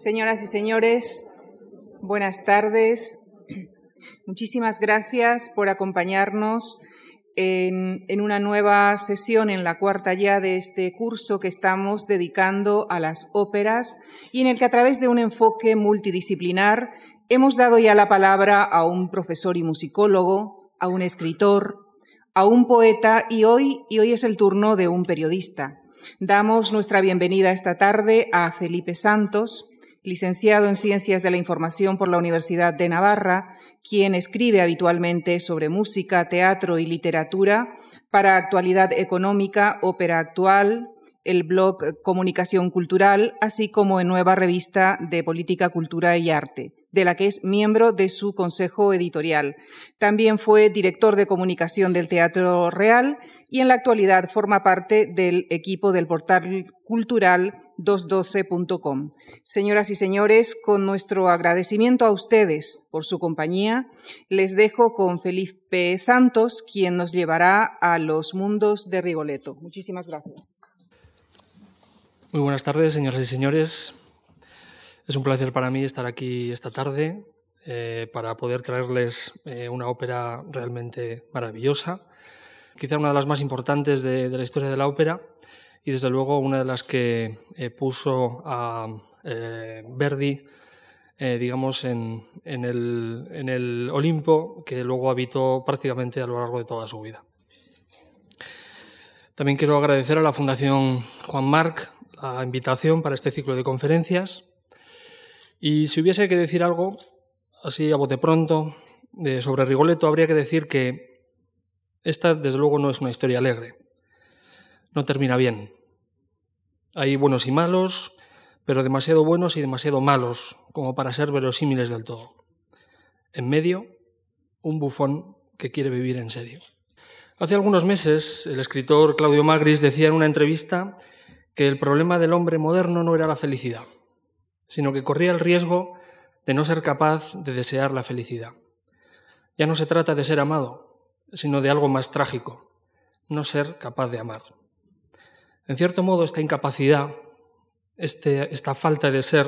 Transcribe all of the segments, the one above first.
Señoras y señores, buenas tardes. Muchísimas gracias por acompañarnos en, una nueva sesión, en la cuarta ya de este curso que estamos dedicando a las óperas y en el que a través de un enfoque multidisciplinar hemos dado ya la palabra a un profesor y musicólogo, a un escritor, a un poeta y hoy, y hoy es el turno de un periodista. Damos nuestra bienvenida esta tarde a Felipe Santos, licenciado en Ciencias de la Información por la Universidad de Navarra, quien escribe habitualmente sobre música, teatro y literatura para Actualidad Económica, Ópera Actual, el blog Comunicación Cultural, así como en Nueva Revista de Política, Cultura y Arte de la que es miembro de su consejo editorial. También fue director de comunicación del Teatro Real y en la actualidad forma parte del equipo del portal cultural 212.com. Señoras y señores, con nuestro agradecimiento a ustedes por su compañía, les dejo con Felipe Santos, quien nos llevará a los mundos de Rigoletto. Muchísimas gracias. Muy buenas tardes, señoras y señores. Es un placer para mí estar aquí esta tarde eh, para poder traerles eh, una ópera realmente maravillosa, quizá una de las más importantes de, de, la historia de la ópera y desde luego una de las que eh, puso a Verdi, digamos, en, en, el, en el Olimpo que luego habitó prácticamente a lo largo de toda su vida. También quiero agradecer a la Fundación Juan Marc la invitación para este ciclo de conferencias y si hubiese que decir algo, así a bote pronto, sobre Rigoletto, habría que decir que esta, desde luego, no es una historia alegre. No termina bien. Hay buenos y malos, pero demasiado buenos y demasiado malos como para ser verosímiles del todo. En medio, un bufón que quiere vivir en serio. Hace algunos meses, el escritor Claudio Magris decía en una entrevista que el problema del hombre moderno no era la felicidad, sino que corría el riesgo de no ser capaz de desear la felicidad. Ya no se trata de ser amado, sino de algo más trágico, no ser capaz de amar. En cierto modo, esta incapacidad, este, esta falta de ser,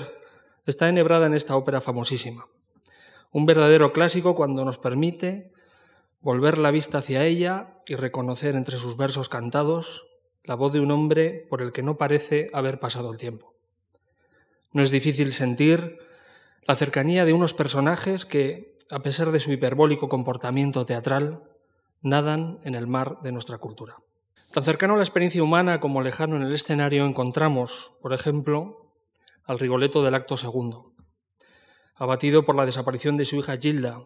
está enhebrada en esta ópera famosísima. Un verdadero clásico cuando nos permite volver la vista hacia ella y reconocer entre sus versos cantados la voz de un hombre por el que no parece haber pasado el tiempo. No es difícil sentir la cercanía de unos personajes que, a pesar de su hiperbólico comportamiento teatral, nadan en el mar de nuestra cultura. Tan cercano a la experiencia humana como lejano en el escenario encontramos, por ejemplo, al Rigoletto del acto segundo, abatido por la desaparición de su hija Gilda,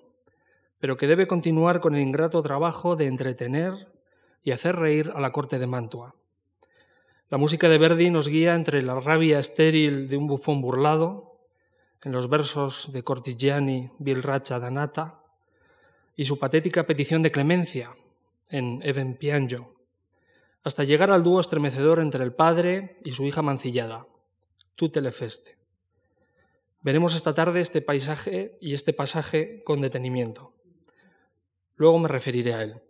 pero que debe continuar con el ingrato trabajo de entretener y hacer reír a la corte de Mantua, la música de Verdi nos guía entre la rabia estéril de un bufón burlado, en los versos de Cortigiani, Racha Danata, y su patética petición de clemencia en Even Pianjo, hasta llegar al dúo estremecedor entre el padre y su hija mancillada, Tutte le feste. Veremos esta tarde este paisaje y este pasaje con detenimiento. Luego me referiré a él.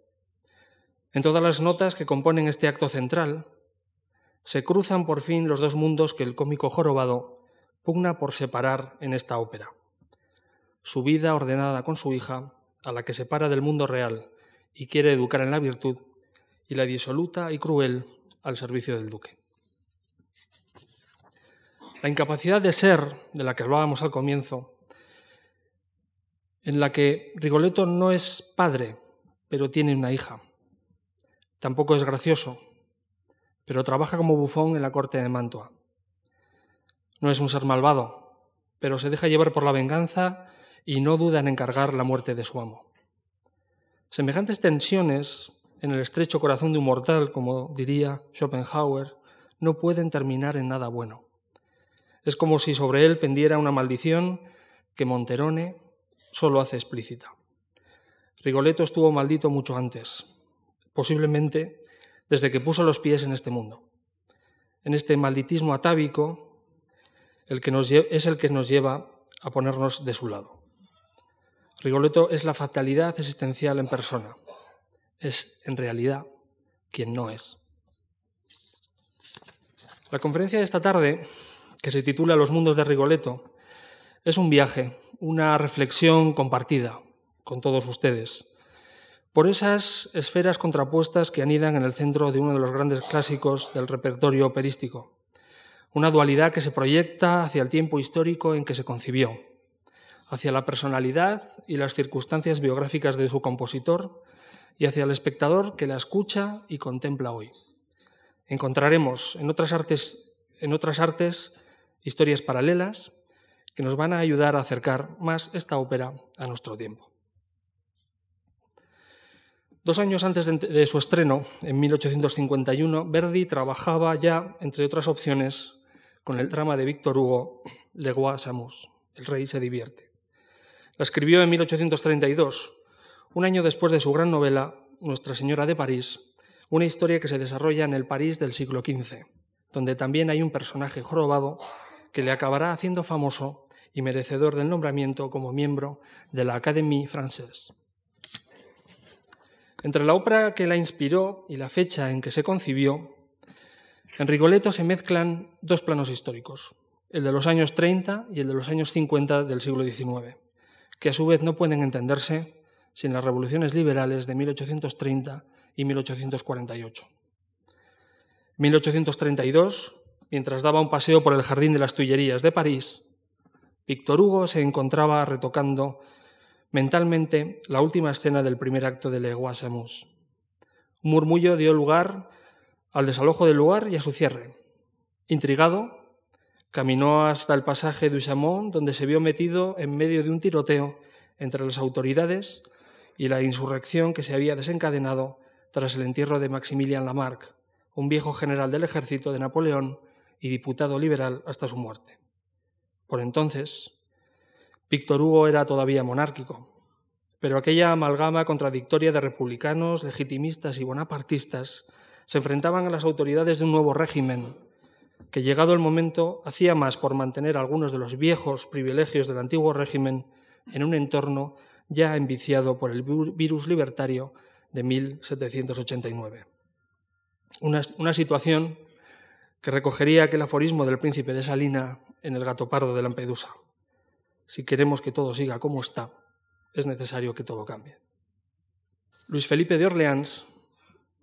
En todas las notas que componen este acto central, se cruzan por fin los dos mundos que el cómico jorobado pugna por separar en esta ópera. Su vida ordenada con su hija, a la que separa del mundo real y quiere educar en la virtud, y la disoluta y cruel al servicio del duque. La incapacidad de ser, de la que hablábamos al comienzo, en la que Rigoletto no es padre, pero tiene una hija. Tampoco es gracioso, pero trabaja como bufón en la corte de Mantua. No es un ser malvado, pero se deja llevar por la venganza y no duda en encargar la muerte de su amo. Semejantes tensiones en el estrecho corazón de un mortal, como diría Schopenhauer, no pueden terminar en nada bueno. Es como si sobre él pendiera una maldición que Monterone solo hace explícita. Rigoletto estuvo maldito mucho antes, posiblemente desde que puso los pies en este mundo. En este malditismo atávico el que es el que nos lleva a ponernos de su lado. Rigoletto es la fatalidad existencial en persona. Es, en realidad, quien no es. La conferencia de esta tarde que se titula Los mundos de Rigoletto, es un viaje, una reflexión compartida con todos ustedes, por esas esferas contrapuestas que anidan en el centro de uno de los grandes clásicos del repertorio operístico, una dualidad que se proyecta hacia el tiempo histórico en que se concibió, hacia la personalidad y las circunstancias biográficas de su compositor y hacia el espectador que la escucha y contempla hoy. Encontraremos en otras artes, en otras artes historias paralelas que nos van a ayudar a acercar más esta ópera a nuestro tiempo. Dos años antes de, su estreno, en 1851, Verdi trabajaba ya, entre otras opciones, con el drama de Víctor Hugo, Le Roi s'amuse, El rey se divierte. La escribió en 1832, un año después de su gran novela Nuestra Señora de París, una historia que se desarrolla en el París del siglo XV, donde también hay un personaje jorobado que le acabará haciendo famoso y merecedor del nombramiento como miembro de la Académie Française. Entre la ópera que la inspiró y la fecha en que se concibió, en Rigoletto se mezclan dos planos históricos, el de los años 30 y el de los años 50 del siglo XIX que a su vez no pueden entenderse sin las revoluciones liberales de 1830 y 1848. 1832, mientras daba un paseo por el Jardín de las Tullerías de París, Víctor Hugo se encontraba retocando mentalmente la última escena del primer acto de Le Un murmullo dio lugar al desalojo del lugar y a su cierre. Intrigado, Caminó hasta el pasaje du Chamon, donde se vio metido en medio de un tiroteo entre las autoridades y la insurrección que se había desencadenado tras el entierro de Maximilian Lamarck, un viejo general del ejército de Napoleón y diputado liberal hasta su muerte. Por entonces, Víctor Hugo era todavía monárquico, pero aquella amalgama contradictoria de republicanos, legitimistas y bonapartistas se enfrentaban a las autoridades de un nuevo régimen que llegado el momento hacía más por mantener algunos de los viejos privilegios del antiguo régimen en un entorno ya enviciado por el virus libertario de 1789. Una, una situación que recogería aquel aforismo del príncipe de Salina en el gato pardo de Lampedusa. Si queremos que todo siga como está, es necesario que todo cambie. Luis Felipe de Orleans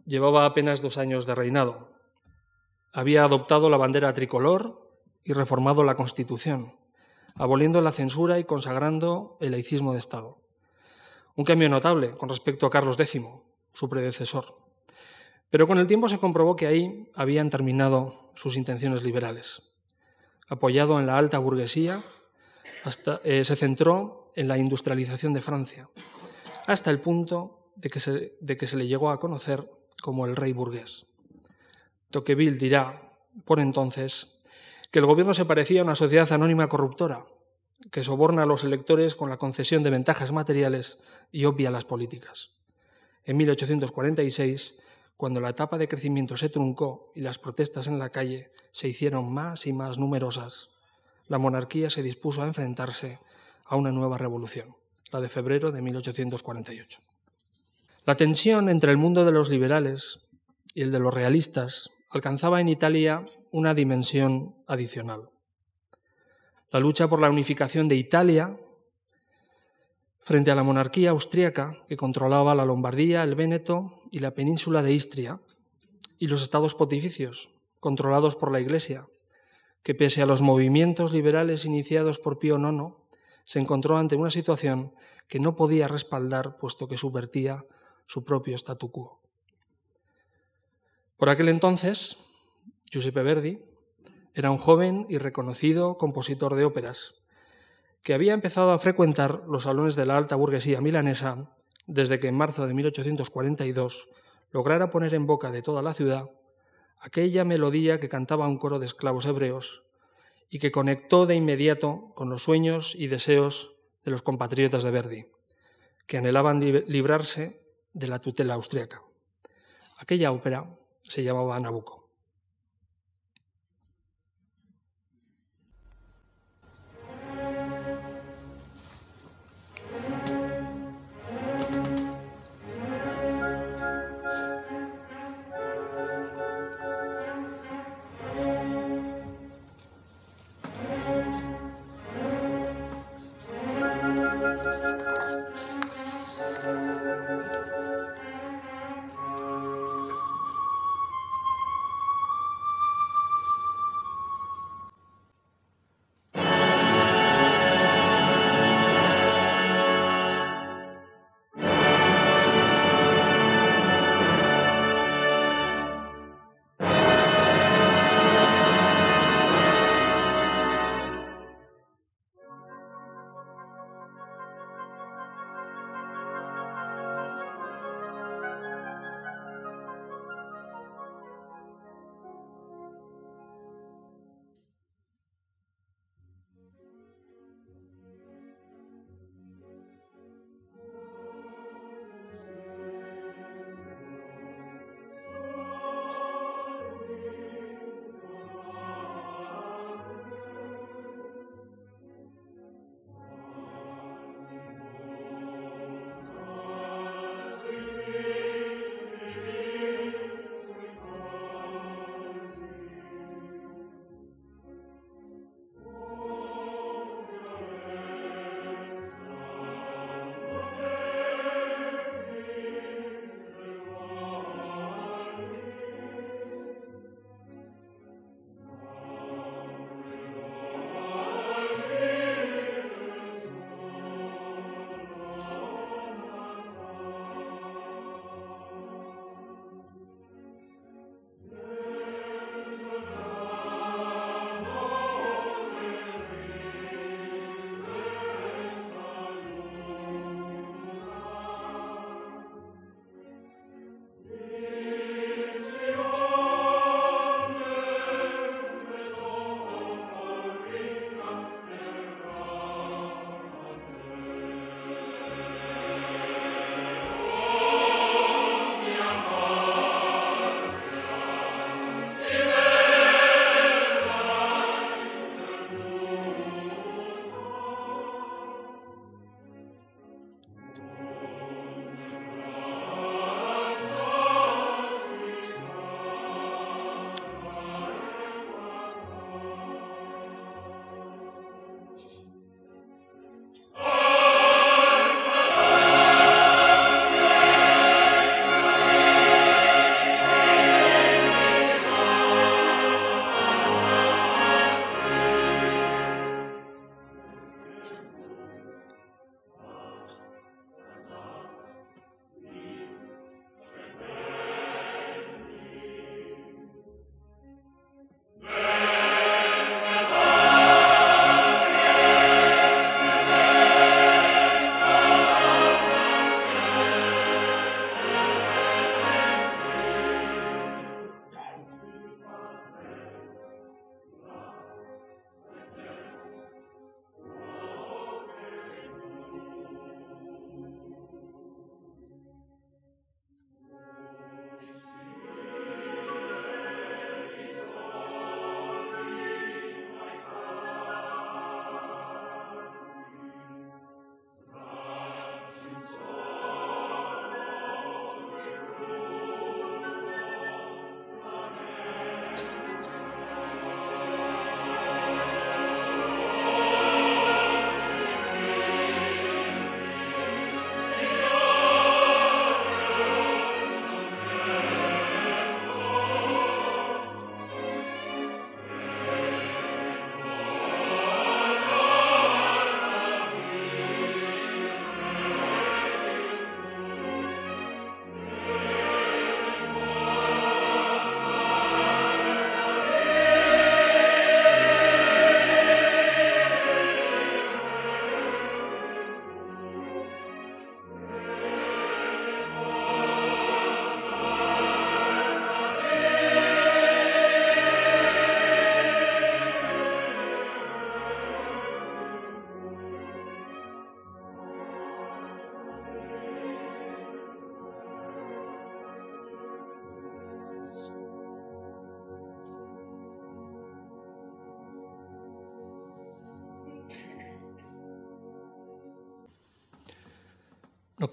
llevaba apenas dos años de reinado había adoptado la bandera tricolor y reformado la Constitución, aboliendo la censura y consagrando el laicismo de Estado. Un cambio notable con respecto a Carlos X, su predecesor. Pero con el tiempo se comprobó que ahí habían terminado sus intenciones liberales. Apoyado en la alta burguesía, eh, se centró en la industrialización de Francia, hasta el punto de que, se, de que se le llegó a conocer como el rey burgués. Tocqueville dirá, por entonces, que el gobierno se parecía a una sociedad anónima corruptora, que soborna a los electores con la concesión de ventajas materiales y obvia las políticas. En 1846, cuando la etapa de crecimiento se truncó y las protestas en la calle se hicieron más y más numerosas, la monarquía se dispuso a enfrentarse a una nueva revolución, la de febrero de 1848. La tensión entre el mundo de los liberales y el de los realistas alcanzaba en Italia una dimensión adicional. La lucha por la unificación de Italia frente a la monarquía austríaca que controlaba la Lombardía, el Véneto y la península de Istria, y los estados pontificios, controlados por la Iglesia, que pese a los movimientos liberales iniciados por Pío IX, se encontró ante una situación que no podía respaldar puesto que subvertía su propio statu quo. Por aquel entonces, Giuseppe Verdi era un joven y reconocido compositor de óperas, que había empezado a frecuentar los salones de la alta burguesía milanesa desde que en marzo de 1842 lograra poner en boca de toda la ciudad aquella melodía que cantaba un coro de esclavos hebreos y que conectó de inmediato con los sueños y deseos de los compatriotas de Verdi, que anhelaban librarse de la tutela austriaca. Aquella ópera se llamaba Nabucco.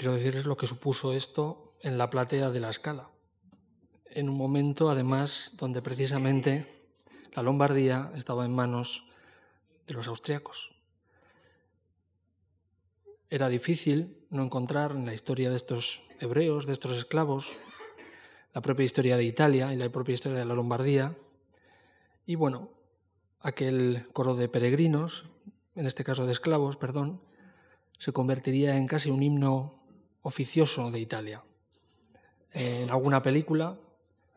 Quiero decirles lo que supuso esto en la platea de la escala, en un momento además donde precisamente la Lombardía estaba en manos de los austriacos. Era difícil no encontrar en la historia de estos hebreos, de estos esclavos, la propia historia de Italia y la propia historia de la Lombardía. Y bueno, aquel coro de peregrinos, en este caso de esclavos, perdón, se convertiría en casi un himno oficioso de Italia. En alguna película,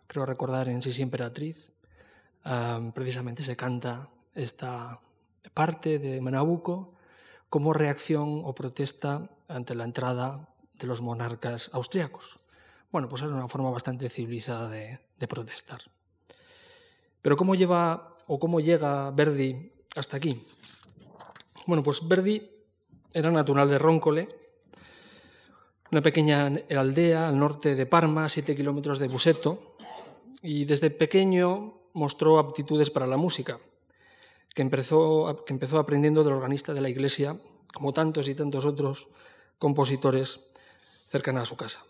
creo recordar en Sisi Emperatriz, precisamente se canta esta parte de Manabuco como reacción o protesta ante la entrada de los monarcas austriacos. Bueno, pues era una forma bastante civilizada de, de protestar. Pero ¿cómo lleva o cómo llega Verdi hasta aquí? Bueno, pues Verdi era natural de Róncole, una pequeña aldea al norte de Parma, a siete kilómetros de Buseto, y desde pequeño mostró aptitudes para la música, que empezó, que empezó aprendiendo del organista de la iglesia, como tantos y tantos otros compositores cercanos a su casa.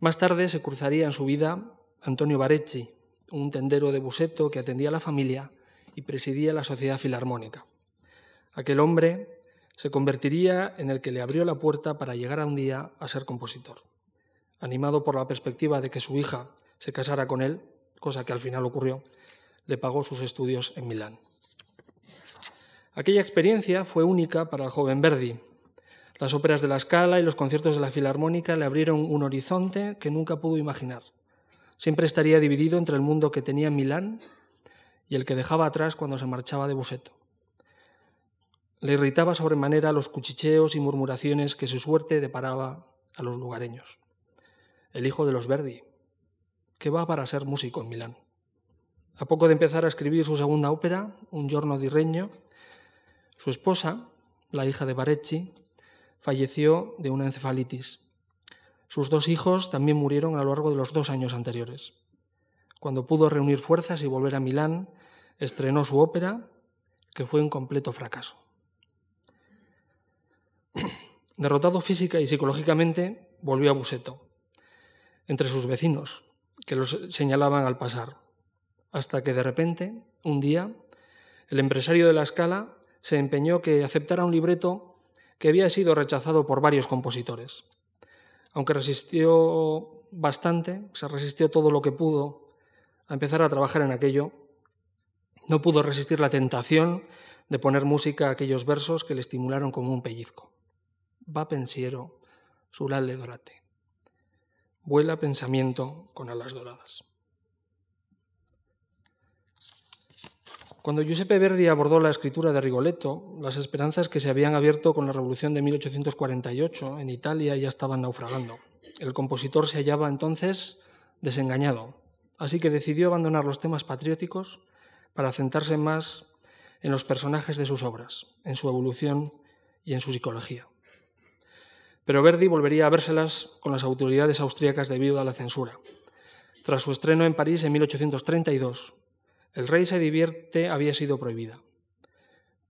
Más tarde se cruzaría en su vida Antonio Barecci, un tendero de Buseto que atendía a la familia y presidía la sociedad filarmónica. Aquel hombre se convertiría en el que le abrió la puerta para llegar a un día a ser compositor. Animado por la perspectiva de que su hija se casara con él, cosa que al final ocurrió, le pagó sus estudios en Milán. Aquella experiencia fue única para el joven Verdi. Las óperas de la Scala y los conciertos de la Filarmónica le abrieron un horizonte que nunca pudo imaginar. Siempre estaría dividido entre el mundo que tenía en Milán y el que dejaba atrás cuando se marchaba de Buseto. Le irritaba sobremanera los cuchicheos y murmuraciones que su suerte deparaba a los lugareños. El hijo de los Verdi, que va para ser músico en Milán. A poco de empezar a escribir su segunda ópera, Un giorno di regno, su esposa, la hija de Barecci, falleció de una encefalitis. Sus dos hijos también murieron a lo largo de los dos años anteriores. Cuando pudo reunir fuerzas y volver a Milán, estrenó su ópera, que fue un completo fracaso. Derrotado física y psicológicamente, volvió a Buseto, entre sus vecinos, que los señalaban al pasar, hasta que de repente, un día, el empresario de la escala se empeñó que aceptara un libreto que había sido rechazado por varios compositores. Aunque resistió bastante, se resistió todo lo que pudo a empezar a trabajar en aquello, no pudo resistir la tentación de poner música a aquellos versos que le estimularon como un pellizco. Va pensiero, surale dorate. Vuela pensamiento con alas doradas. Cuando Giuseppe Verdi abordó la escritura de Rigoletto, las esperanzas que se habían abierto con la Revolución de 1848 en Italia ya estaban naufragando. El compositor se hallaba entonces desengañado, así que decidió abandonar los temas patrióticos para centrarse más en los personajes de sus obras, en su evolución y en su psicología. Pero Verdi volvería a vérselas con las autoridades austríacas debido a la censura. Tras su estreno en París en 1832, el rey se divierte había sido prohibida.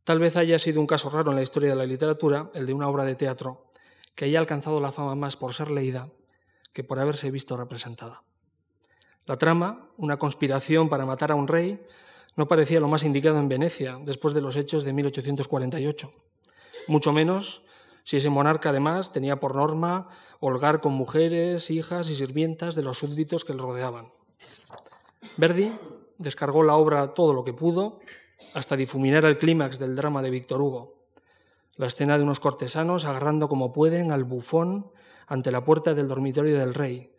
Tal vez haya sido un caso raro en la historia de la literatura el de una obra de teatro que haya alcanzado la fama más por ser leída que por haberse visto representada. La trama, una conspiración para matar a un rey, no parecía lo más indicado en Venecia después de los hechos de 1848. Mucho menos si ese monarca además tenía por norma holgar con mujeres, hijas y sirvientas de los súbditos que le rodeaban. Verdi descargó la obra todo lo que pudo, hasta difuminar el clímax del drama de Víctor Hugo. La escena de unos cortesanos agarrando como pueden al bufón ante la puerta del dormitorio del rey,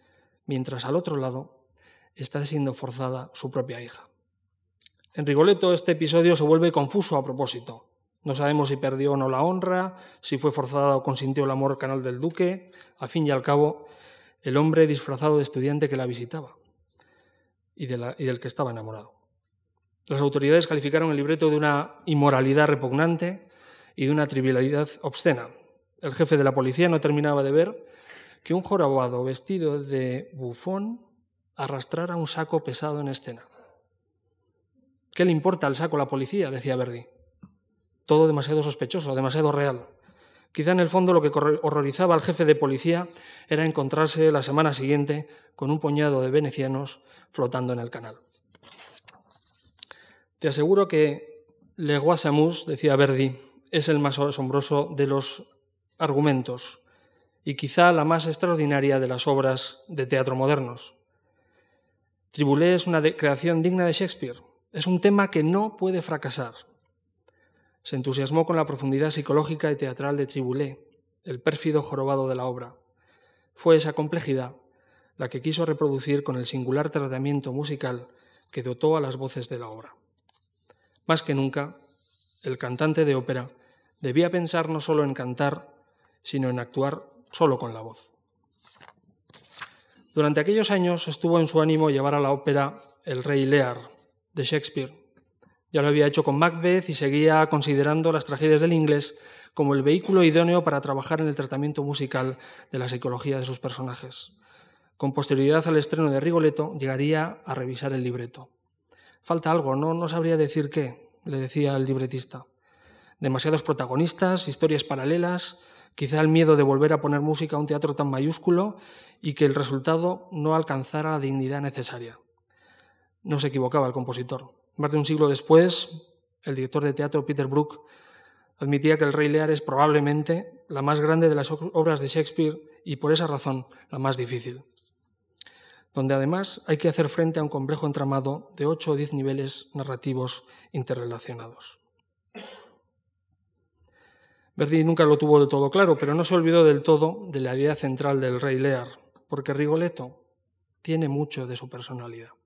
mientras al otro lado está siendo forzada su propia hija. En Rigoletto este episodio se vuelve confuso a propósito. No sabemos si perdió o no la honra, si fue forzada o consintió el amor canal del duque, a fin y al cabo, el hombre disfrazado de estudiante que la visitaba y, del que estaba enamorado. Las autoridades calificaron el libreto de una inmoralidad repugnante y de una trivialidad obscena. El jefe de la policía no terminaba de ver que un jorobado vestido de bufón arrastrara un saco pesado en escena. ¿Qué le importa al saco a la policía? decía Verdi. Todo demasiado sospechoso, demasiado real. Quizá en el fondo lo que horrorizaba al jefe de policía era encontrarse la semana siguiente con un puñado de venecianos flotando en el canal. Te aseguro que Le Guasamus, decía Verdi, es el más asombroso de los argumentos y quizá la más extraordinaria de las obras de teatro modernos. Tribulé es una creación digna de Shakespeare. Es un tema que no puede fracasar. Se entusiasmó con la profundidad psicológica y teatral de Tribulé, el pérfido jorobado de la obra. Fue esa complejidad la que quiso reproducir con el singular tratamiento musical que dotó a las voces de la obra. Más que nunca, el cantante de ópera debía pensar no solo en cantar, sino en actuar solo con la voz. Durante aquellos años estuvo en su ánimo llevar a la ópera El Rey Lear de Shakespeare. Ya lo había hecho con Macbeth y seguía considerando las tragedias del inglés como el vehículo idóneo para trabajar en el tratamiento musical de la psicología de sus personajes. Con posterioridad al estreno de Rigoletto llegaría a revisar el libreto. Falta algo, no, no sabría decir qué, le decía el libretista. Demasiados protagonistas, historias paralelas, quizá el miedo de volver a poner música a un teatro tan mayúsculo y que el resultado no alcanzara la dignidad necesaria. No se equivocaba el compositor. Más de un siglo después, el director de teatro Peter Brook admitía que El Rey Lear es probablemente la más grande de las obras de Shakespeare y por esa razón la más difícil, donde además hay que hacer frente a un complejo entramado de ocho o diez niveles narrativos interrelacionados. Verdi nunca lo tuvo de todo claro, pero no se olvidó del todo de la idea central del Rey Lear, porque Rigoletto tiene mucho de su personalidad.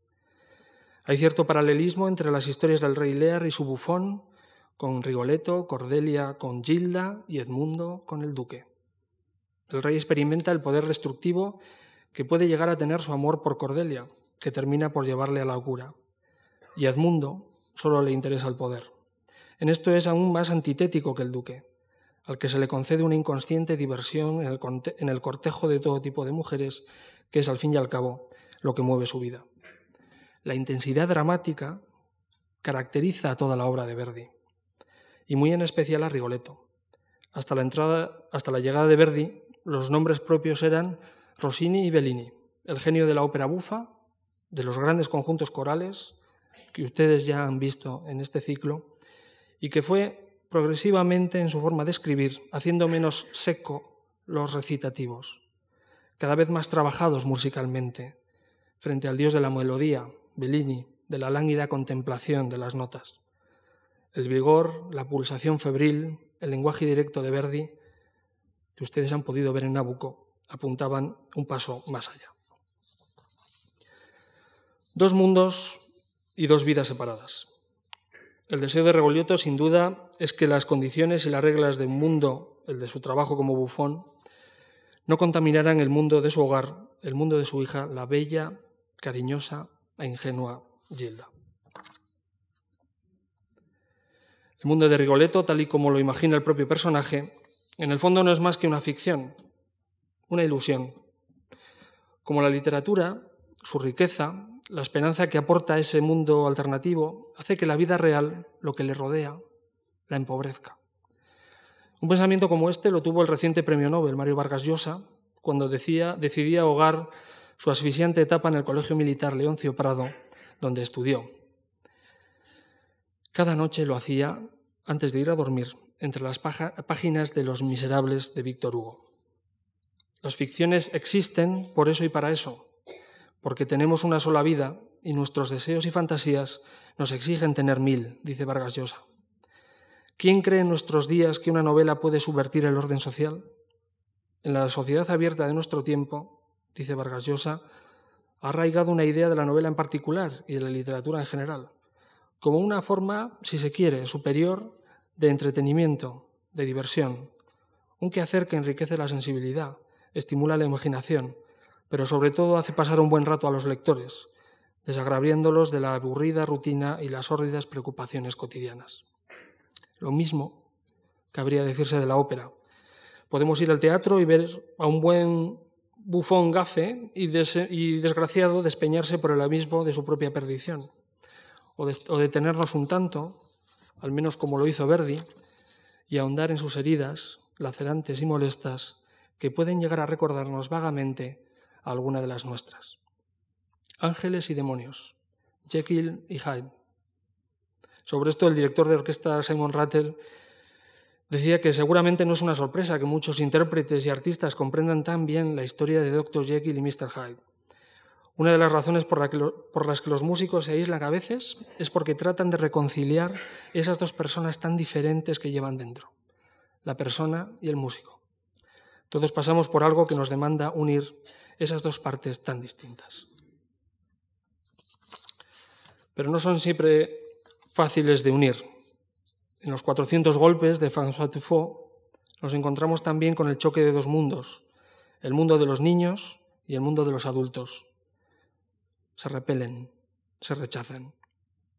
Hay cierto paralelismo entre las historias del Rey Lear y su bufón, con Rigoletto, Cordelia con Gilda y Edmundo con el duque. El rey experimenta el poder destructivo que puede llegar a tener su amor por Cordelia, que termina por llevarle a la locura. Y Edmundo solo le interesa el poder. En esto es aún más antitético que el duque al que se le concede una inconsciente diversión en el, cortejo de todo tipo de mujeres, que es al fin y al cabo lo que mueve su vida. La intensidad dramática caracteriza a toda la obra de Verdi, y muy en especial a Rigoletto. Hasta la, entrada, hasta la llegada de Verdi, los nombres propios eran Rossini y Bellini, el genio de la ópera bufa, de los grandes conjuntos corales que ustedes ya han visto en este ciclo, y que fue progresivamente en su forma de escribir, haciendo menos seco los recitativos, cada vez más trabajados musicalmente, frente al dios de la melodía, Bellini, de la lánguida contemplación de las notas. El vigor, la pulsación febril, el lenguaje directo de Verdi, que ustedes han podido ver en Nabucco, apuntaban un paso más allá. Dos mundos y dos vidas separadas. El deseo de Regoglioto, sin duda, es que las condiciones y las reglas del mundo, el de su trabajo como bufón, no contaminaran el mundo de su hogar, el mundo de su hija, la bella, cariñosa e ingenua Gilda. El mundo de Rigoletto, tal y como lo imagina el propio personaje, en el fondo no es más que una ficción, una ilusión. Como la literatura, su riqueza, la esperanza que aporta ese mundo alternativo hace que la vida real, lo que le rodea, la empobrezca. Un pensamiento como este lo tuvo el reciente premio Nobel, Mario Vargas Llosa, cuando decía, decidía ahogar su asfixiante etapa en el Colegio Militar Leoncio Prado, donde estudió. Cada noche lo hacía antes de ir a dormir, entre las páginas de Los Miserables de Víctor Hugo. Las ficciones existen por eso y para eso, porque tenemos una sola vida y nuestros deseos y fantasías nos exigen tener mil, dice Vargas Llosa. ¿Quién cree en nuestros días que una novela puede subvertir el orden social? En la sociedad abierta de nuestro tiempo, dice Vargas Llosa, ha arraigado una idea de la novela en particular y de la literatura en general, como una forma, si se quiere, superior de entretenimiento, de diversión, un quehacer que enriquece la sensibilidad, estimula la imaginación, pero sobre todo hace pasar un buen rato a los lectores, desagraviándolos de la aburrida rutina y las sórdidas preocupaciones cotidianas. Lo mismo cabría decirse de la ópera. Podemos ir al teatro y ver a un buen bufón gafe y, desgraciado despeñarse por el abismo de su propia perdición, o, detenernos un tanto, al menos como lo hizo Verdi, y ahondar en sus heridas, lacerantes y molestas que pueden llegar a recordarnos vagamente a alguna de las nuestras. Ángeles y demonios, Jekyll y Hyde. Sobre esto el director de orquesta Simon Rattle decía que seguramente no es una sorpresa que muchos intérpretes y artistas comprendan tan bien la historia de Dr. Jekyll y Mr. Hyde. Una de las razones por, las que los músicos se aíslan a veces es porque tratan de reconciliar esas dos personas tan diferentes que llevan dentro, la persona y el músico. Todos pasamos por algo que nos demanda unir esas dos partes tan distintas. Pero no son siempre fáciles de unir. En los 400 golpes de François Truffaut nos encontramos también con el choque de dos mundos, el mundo de los niños y el mundo de los adultos se repelen, se rechazan.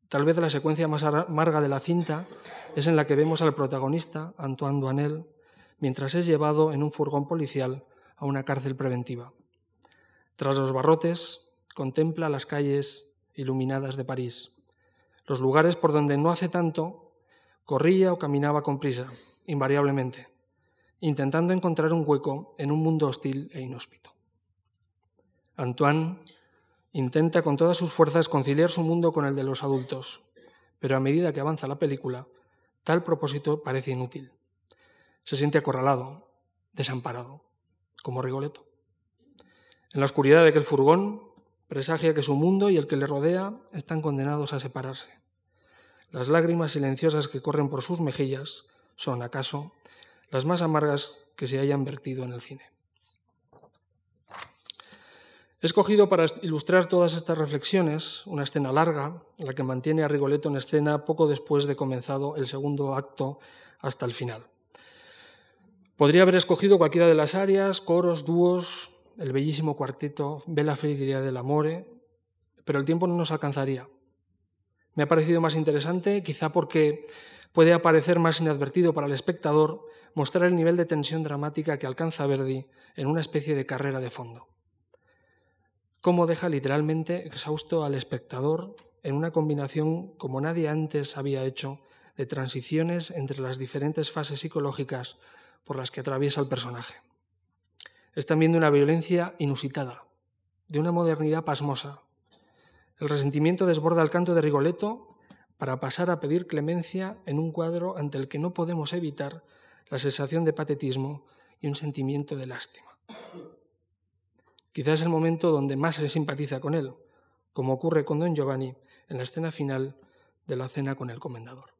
Tal vez la secuencia más amarga de la cinta es en la que vemos al protagonista, Antoine Duanel, mientras es llevado en un furgón policial a una cárcel preventiva. Tras los barrotes, contempla las calles iluminadas de París, los lugares por donde no hace tanto corría o caminaba con prisa, invariablemente, intentando encontrar un hueco en un mundo hostil e inhóspito. Antoine Intenta con todas sus fuerzas conciliar su mundo con el de los adultos, pero a medida que avanza la película, tal propósito parece inútil. Se siente acorralado, desamparado, como Rigoletto. En la oscuridad de aquel furgón, presagia que su mundo y el que le rodea están condenados a separarse. Las lágrimas silenciosas que corren por sus mejillas son, acaso, las más amargas que se hayan vertido en el cine. He escogido para ilustrar todas estas reflexiones una escena larga, la que mantiene a Rigoletto en escena poco después de comenzado el segundo acto hasta el final. Podría haber escogido cualquiera de las áreas, coros, dúos, el bellísimo cuarteto Bella Friglia del Amore, pero el tiempo no nos alcanzaría. Me ha parecido más interesante, quizá porque puede aparecer más inadvertido para el espectador, mostrar el nivel de tensión dramática que alcanza Verdi en una especie de carrera de fondo cómo deja literalmente exhausto al espectador en una combinación como nadie antes había hecho de transiciones entre las diferentes fases psicológicas por las que atraviesa el personaje. Es también de una violencia inusitada, de una modernidad pasmosa. El resentimiento desborda el canto de Rigoletto para pasar a pedir clemencia en un cuadro ante el que no podemos evitar la sensación de patetismo y un sentimiento de lástima. Quizás es el momento donde más se simpatiza con él, como ocurre con don Giovanni en la escena final de la cena con el comendador.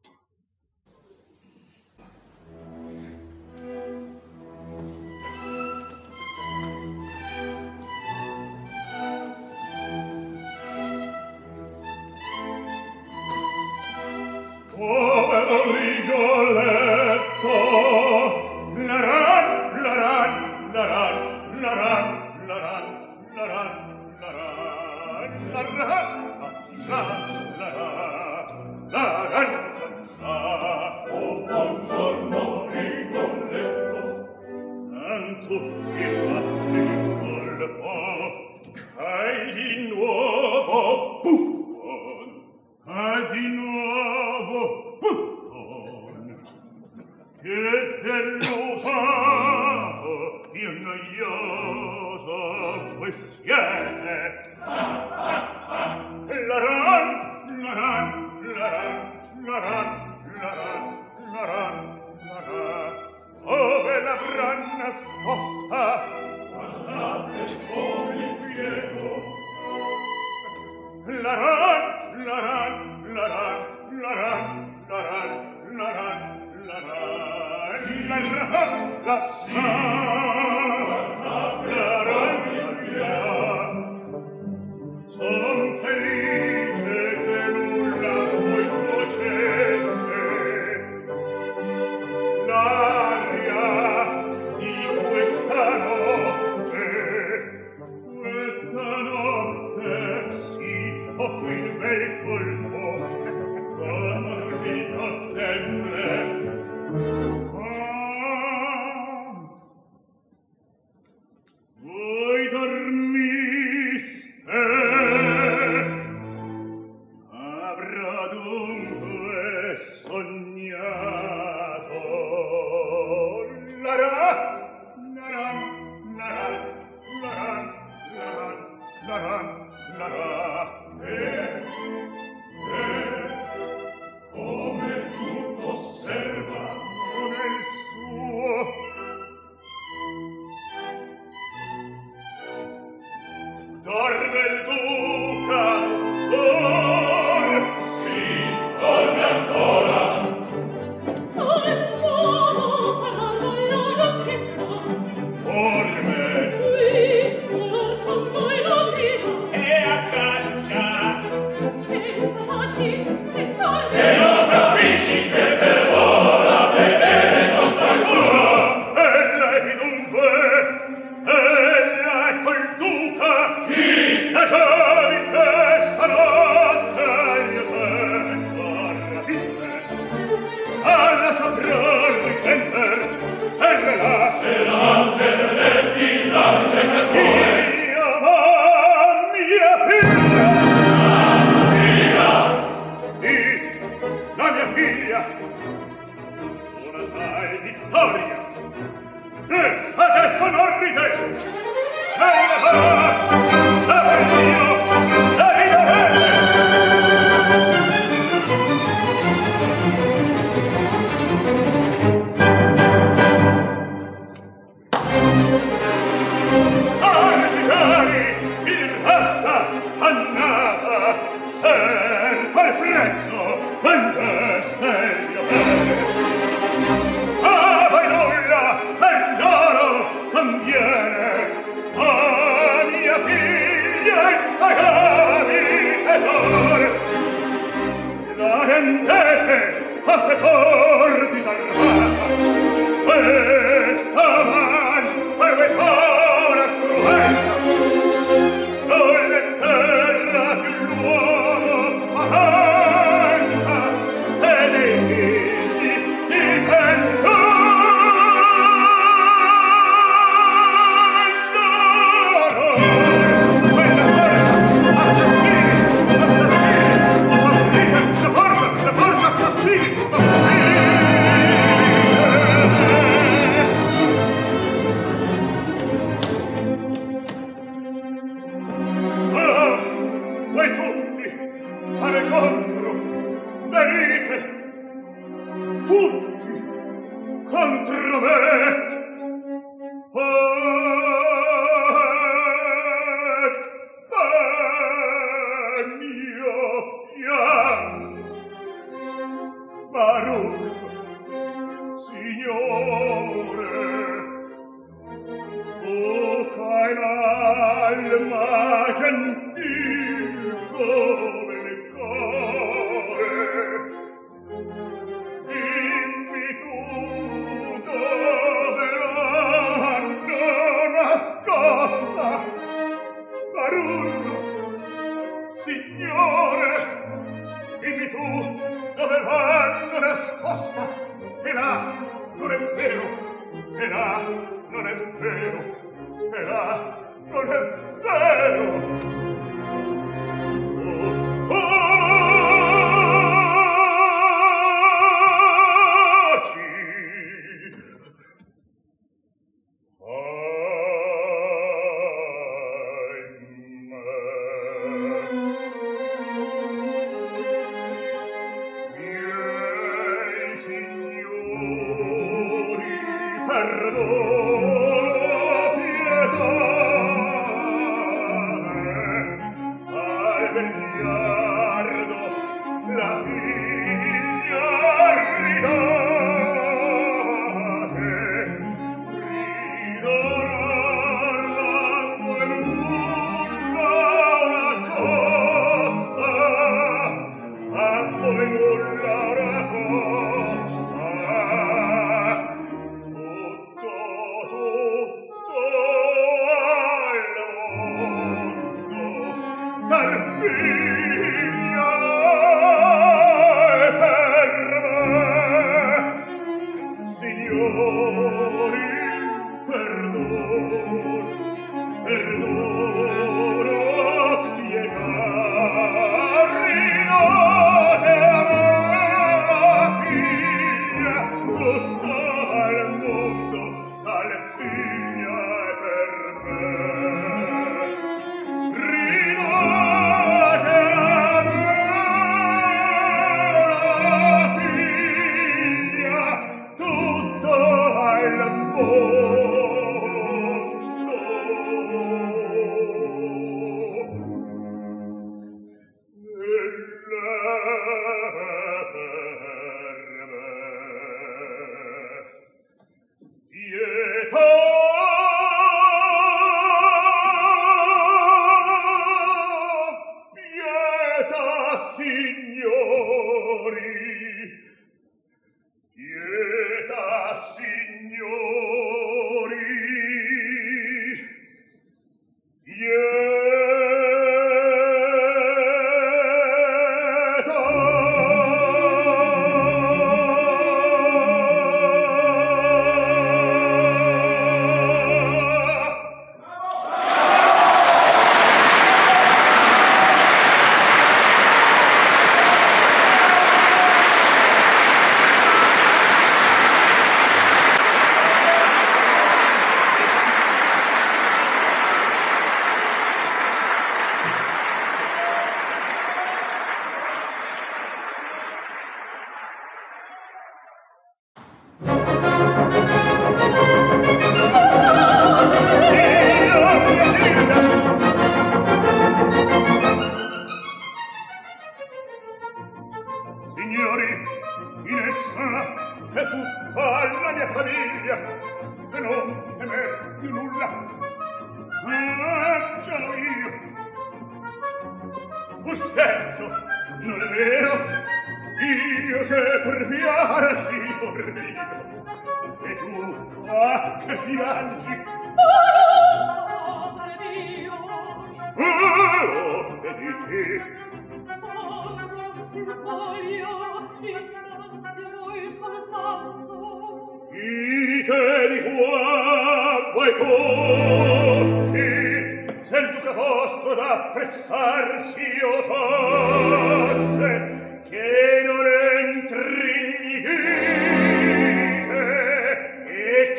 Oh.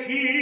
here.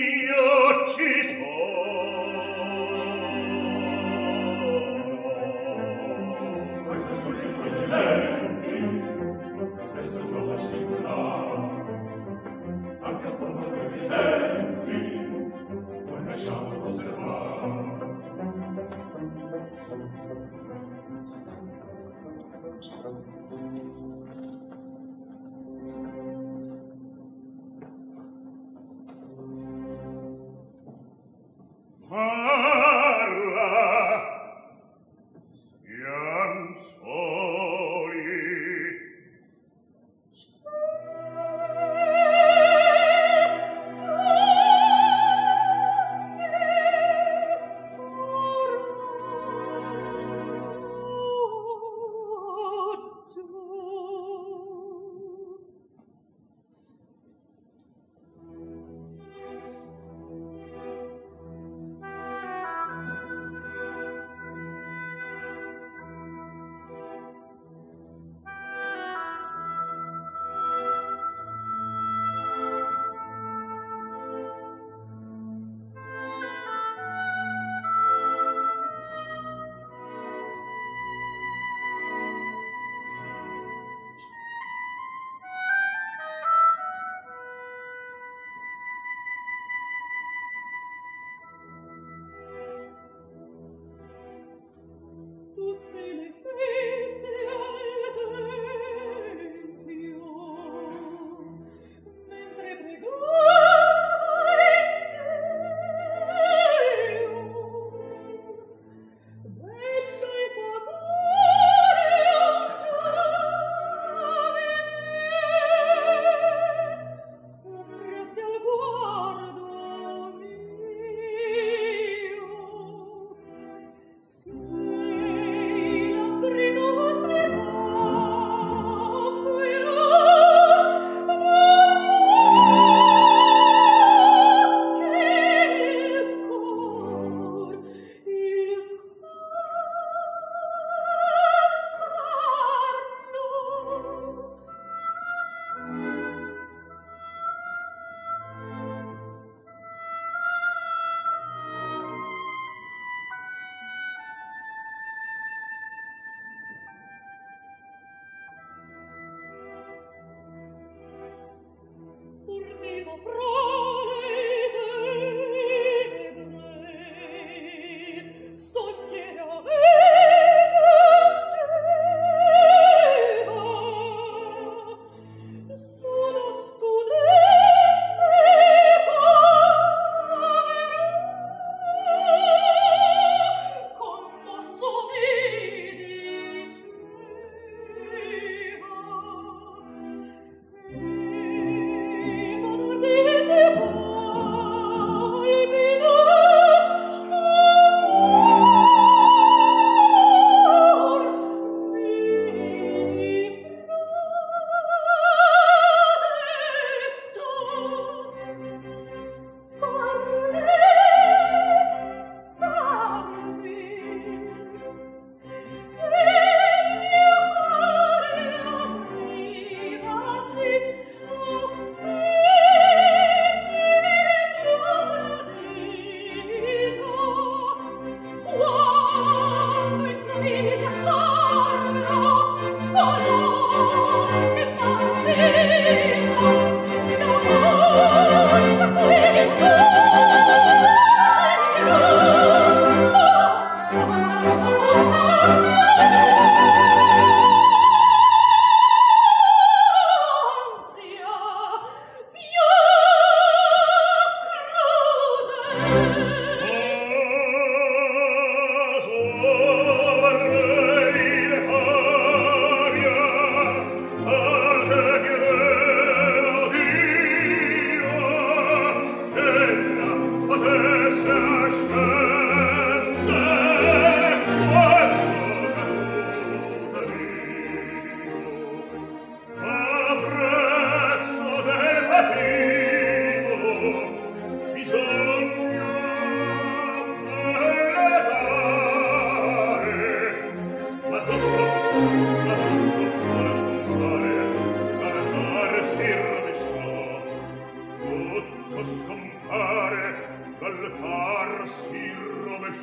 si rovesciò.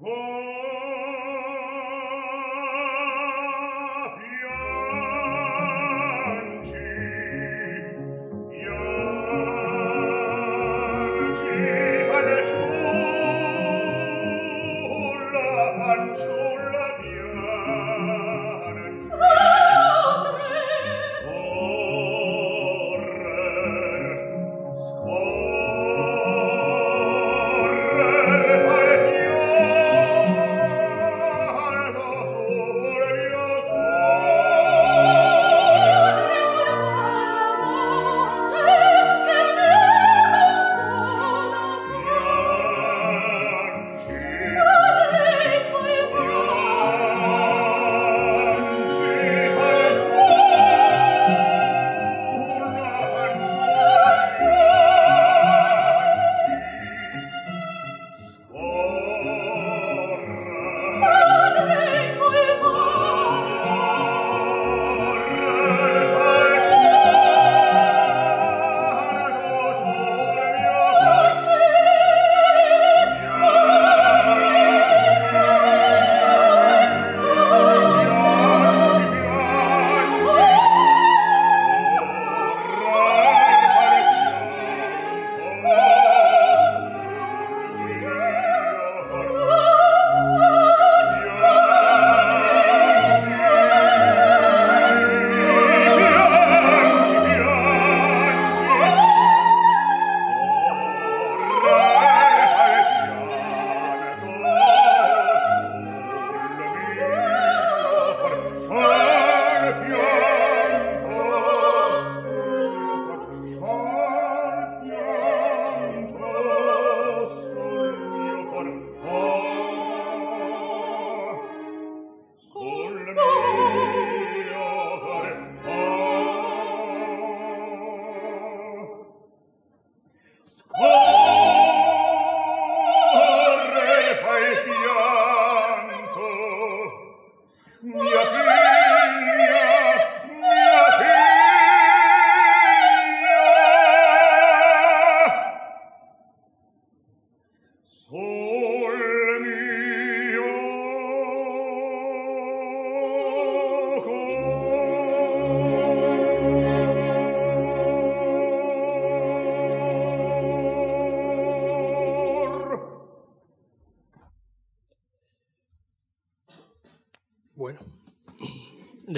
Oh,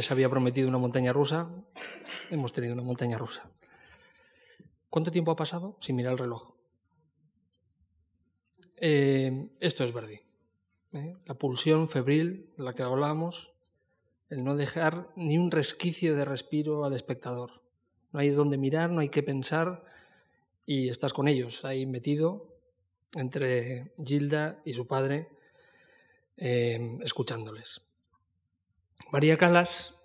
les había prometido una montaña rusa, hemos tenido una montaña rusa. ¿Cuánto tiempo ha pasado? Sin mirar el reloj. Eh, esto es Verdi. ¿eh? La pulsión febril de la que hablábamos, el no dejar ni un resquicio de respiro al espectador. No hay dónde mirar, no hay que pensar y estás con ellos, ahí metido entre Gilda y su padre, eh, escuchándoles. María Calas,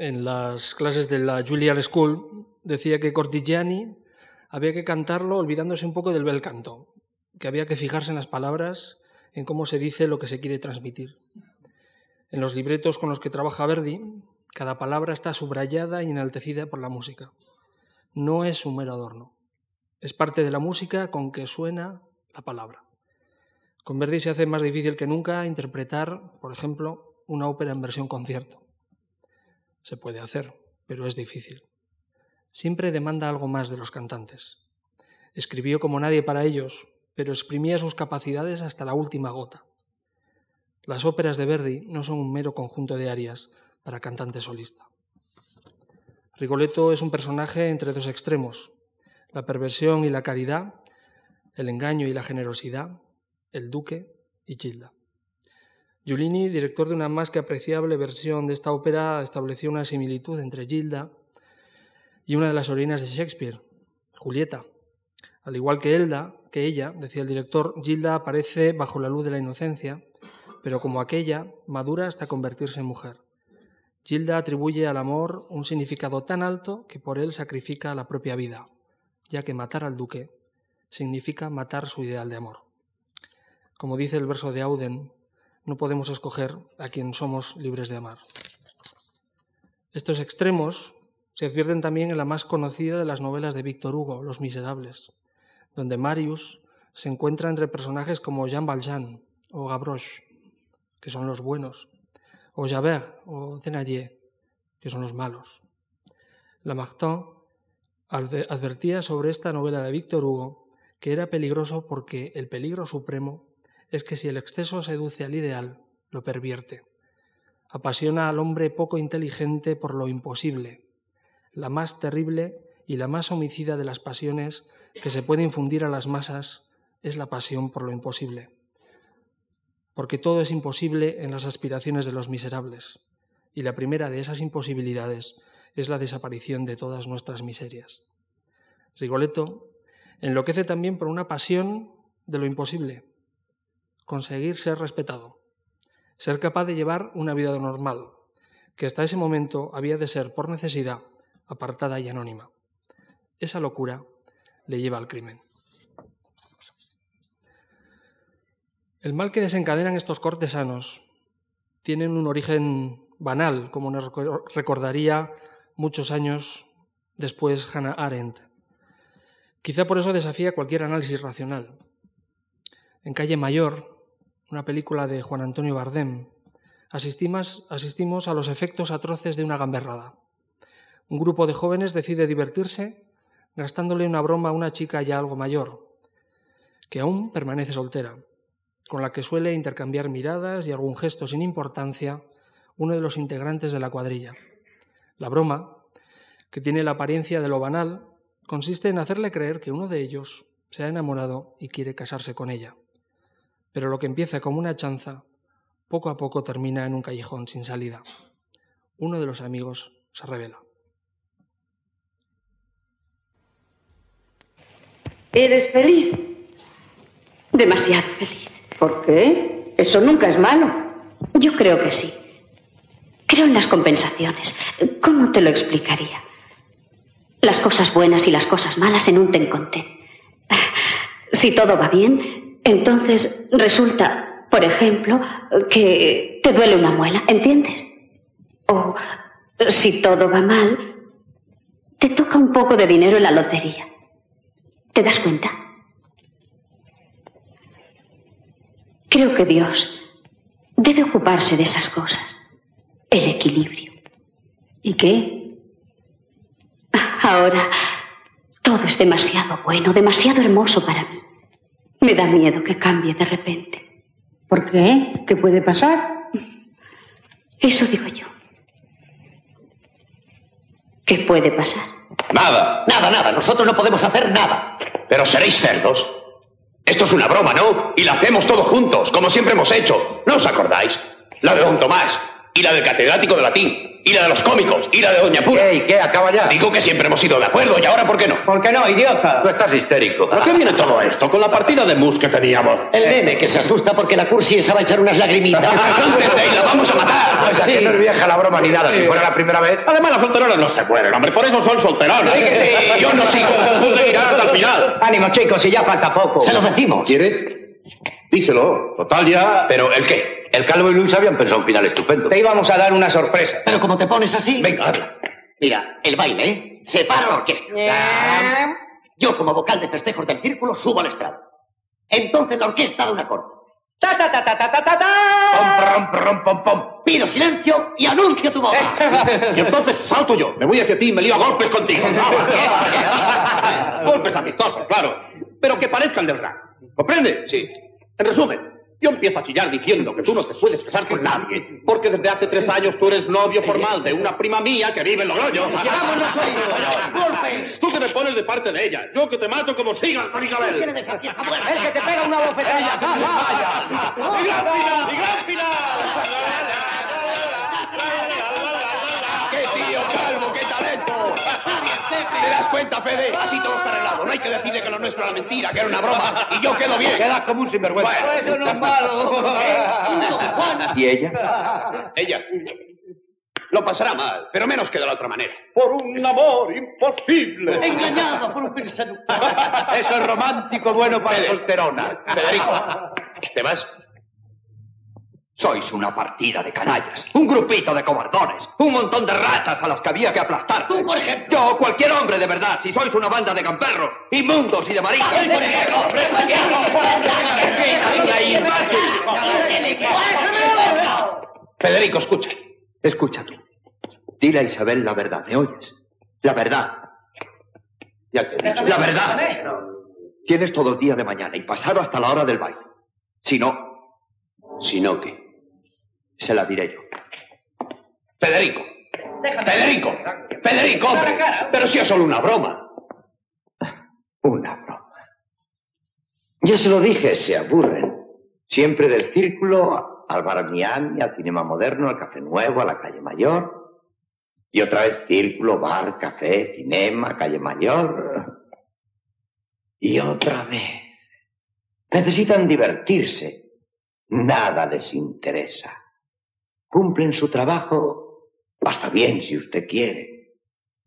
en las clases de la Juilliard School, decía que Cortigiani había que cantarlo olvidándose un poco del bel canto, que había que fijarse en las palabras, en cómo se dice lo que se quiere transmitir. En los libretos con los que trabaja Verdi, cada palabra está subrayada y enaltecida por la música. No es un mero adorno. Es parte de la música con que suena la palabra. Con Verdi se hace más difícil que nunca interpretar, por ejemplo, una ópera en versión concierto. Se puede hacer, pero es difícil. Siempre demanda algo más de los cantantes. Escribió como nadie para ellos, pero exprimía sus capacidades hasta la última gota. Las óperas de Verdi no son un mero conjunto de arias para cantante solista. Rigoletto es un personaje entre dos extremos, la perversión y la caridad, el engaño y la generosidad, el duque y Gilda. Giulini, director de una más que apreciable versión de esta ópera, estableció una similitud entre Gilda y una de las orinas de Shakespeare, Julieta, Al igual que Elda, que ella, decía el director, Gilda aparece bajo la luz de la inocencia, pero como aquella, madura hasta convertirse en mujer. Gilda atribuye al amor un significado tan alto que por él sacrifica la propia vida, ya que matar al duque significa matar su ideal de amor. Como dice el verso de Auden, no podemos escoger a quien somos libres de amar. Estos extremos se advierten también en la más conocida de las novelas de Víctor Hugo, Los Miserables, donde Marius se encuentra entre personajes como Jean Valjean o Gavroche, que son los buenos, o Javert o Thénardier, que son los malos. Lamartine advertía sobre esta novela de Víctor Hugo que era peligroso porque el peligro supremo es que si el exceso seduce al ideal, lo pervierte. Apasiona al hombre poco inteligente por lo imposible, la más terrible y la más homicida de las pasiones que se puede infundir a las masas es la pasión por lo imposible. Porque todo es imposible en las aspiraciones de los miserables, y la primera de esas imposibilidades es la desaparición de todas nuestras miserias. Rigoletto enloquece también por una pasión de lo imposible, conseguir ser respetado, ser capaz de llevar una vida normal, que hasta ese momento había de ser por necesidad apartada y anónima. Esa locura le lleva al crimen. El mal que desencadenan estos cortesanos tiene un origen banal, como nos recordaría muchos años después Hannah Arendt. Quizá por eso desafía cualquier análisis racional. En Calle Mayor, una película de Juan Antonio Bardem, asistimos, a los efectos atroces de una gamberrada. Un grupo de jóvenes decide divertirse gastándole una broma a una chica ya algo mayor, que aún permanece soltera, con la que suele intercambiar miradas y algún gesto sin importancia uno de los integrantes de la cuadrilla. La broma, que tiene la apariencia de lo banal, consiste en hacerle creer que uno de ellos se ha enamorado y quiere casarse con ella. Pero lo que empieza como una chanza, poco a poco termina en un callejón sin salida. Uno de los amigos se revela. ¿Eres feliz? Demasiado feliz. ¿Por qué? Eso nunca es malo. Yo creo que sí. Creo en las compensaciones. ¿Cómo te lo explicaría? Las cosas buenas y las cosas malas en un tenconte. Si todo va bien, entonces resulta, por ejemplo, que te duele una muela, ¿entiendes? O si todo va mal, te toca un poco de dinero en la lotería. ¿Te das cuenta? Creo que Dios debe ocuparse de esas cosas. El equilibrio. ¿Y qué? Ahora, todo es demasiado bueno, demasiado hermoso para mí. Me da miedo que cambie de repente. ¿Por qué? ¿Qué puede pasar? Eso digo yo. ¿Qué puede pasar? Nada, nada, nada. Nosotros no podemos hacer nada. Pero seréis cerdos. Esto es una broma, ¿no? Y la hacemos todos juntos, como siempre hemos hecho. ¿No os acordáis? La de don Tomás y la del catedrático de latín. Y la de los cómicos, y la de Doña Pura. ¿Qué? ¿Y qué? Acaba ya. Digo que siempre hemos ido de acuerdo, y ahora ¿por qué no? ¿Por qué no, idiota? Tú estás histérico. ¿A qué viene todo esto? Con la partida de mus que teníamos. El nene que se asusta porque la cursi esa va a echar unas lagrimitas. ¡No entendéis! ¡La vamos a matar! Pues sí. no es vieja la broma ni nada. Si fuera la primera vez. Además, las solteronas no se mueren, hombre. Por eso son solteronas. Sí, yo no sigo. Tú seguirás hasta el final. Ánimo, chicos, si ya falta poco. Se lo decimos. ¿Quiere? Díselo. Total ya. ¿Pero el qué? El Calvo y Luis habían pensado un final estupendo. Te íbamos a dar una sorpresa. Pero como te pones así. Venga, hazla. Mira, el baile, ¿eh? Separa la orquesta. Yo, como vocal de festejos del círculo, subo al estrado. Entonces la orquesta da un acorde. Ta ta ta ta ta ta ta Pom, pom, pom, pom, pom. Pido silencio y anuncio tu boda. Y entonces salto yo. Me voy hacia ti y me lío a golpes contigo. golpes amistosos, claro. Pero que parezcan del rap. ¿Comprende? Sí. En resumen, yo empiezo a chillar diciendo que tú no te puedes casar con nadie, porque desde hace tres años tú eres novio formal de una prima mía que vive en Logroño. ¡Llevamos nosotros! ¡Golpes! Tú que te pones de parte de ella, yo que te mato como sigas con Isabel. ¿Quién esa muerta? El que te pega una bofetada. ¡Y gran final! ¡Y gran final! ¡Qué tío calvo, qué talento! ¡Está bien, Pepe! ¿Te das cuenta, Fede? Así todo está arreglado. No hay que decirle que lo nuestro era mentira, que era una broma. Y yo quedo bien. Queda como un sinvergüenza. Bueno. Eso no es malo. ¿Y ella? Ella lo pasará mal, pero menos que de la otra manera. Por un amor imposible. Engañado por un seductor. Eso es romántico bueno para Fede. solterona. Federico, ¿te vas? Sois una partida de canallas, un grupito de cobardones, un montón de ratas a las que había que aplastar. Tú, por ejemplo. Yo, cualquier hombre de verdad, si sois una banda de gamperros, inmundos y de maricas. Por ejemplo. Federico, escucha. Escucha tú. Dile a Isabel la verdad, ¿me oyes? La verdad. Ya te he dicho. La verdad. Tienes todo el día de mañana y pasado hasta la hora del baile. Si no, Si no, ¿qué? Se la diré yo. Federico. Federico. Federico, hombre. Pero si es solo una broma. Una broma. Ya se lo dije, se aburren. Siempre del círculo al bar Miami, al cinema moderno, al café nuevo, a la calle mayor. Y otra vez círculo, bar, café, cinema, calle mayor. Y otra vez. Necesitan divertirse. Nada les interesa. Cumplen su trabajo. Basta bien si usted quiere.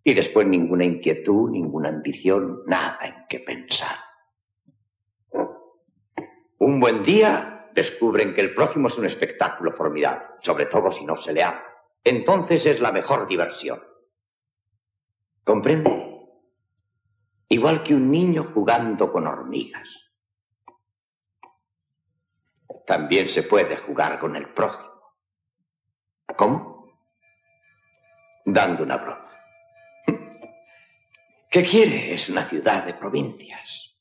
Y después ninguna inquietud, ninguna ambición, nada en qué pensar. Un buen día descubren que el prójimo es un espectáculo formidable, sobre todo si no se le ama. Entonces es la mejor diversión. ¿Comprende? Igual que un niño jugando con hormigas. También se puede jugar con el prójimo. ¿Cómo? Dando una broma. ¿Qué quiere? Es una ciudad de provincias.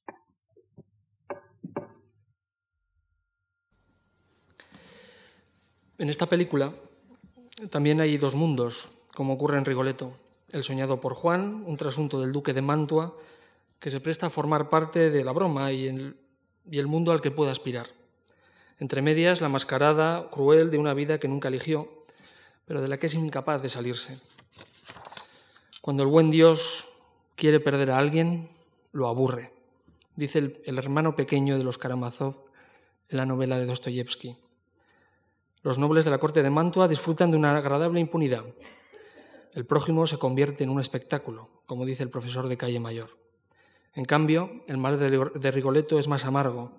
En esta película también hay dos mundos, como ocurre en Rigoletto. El soñado por Juan, un trasunto del duque de Mantua, que se presta a formar parte de la broma y el, mundo al que puede aspirar. Entre medias, la mascarada cruel de una vida que nunca eligió, pero de la que es incapaz de salirse. Cuando el buen Dios quiere perder a alguien, lo aburre, dice el, hermano pequeño de los Karamazov en la novela de Dostoyevsky. Los nobles de la corte de Mantua disfrutan de una agradable impunidad. El prójimo se convierte en un espectáculo, como dice el profesor de calle mayor. En cambio, el mal de Rigoletto es más amargo.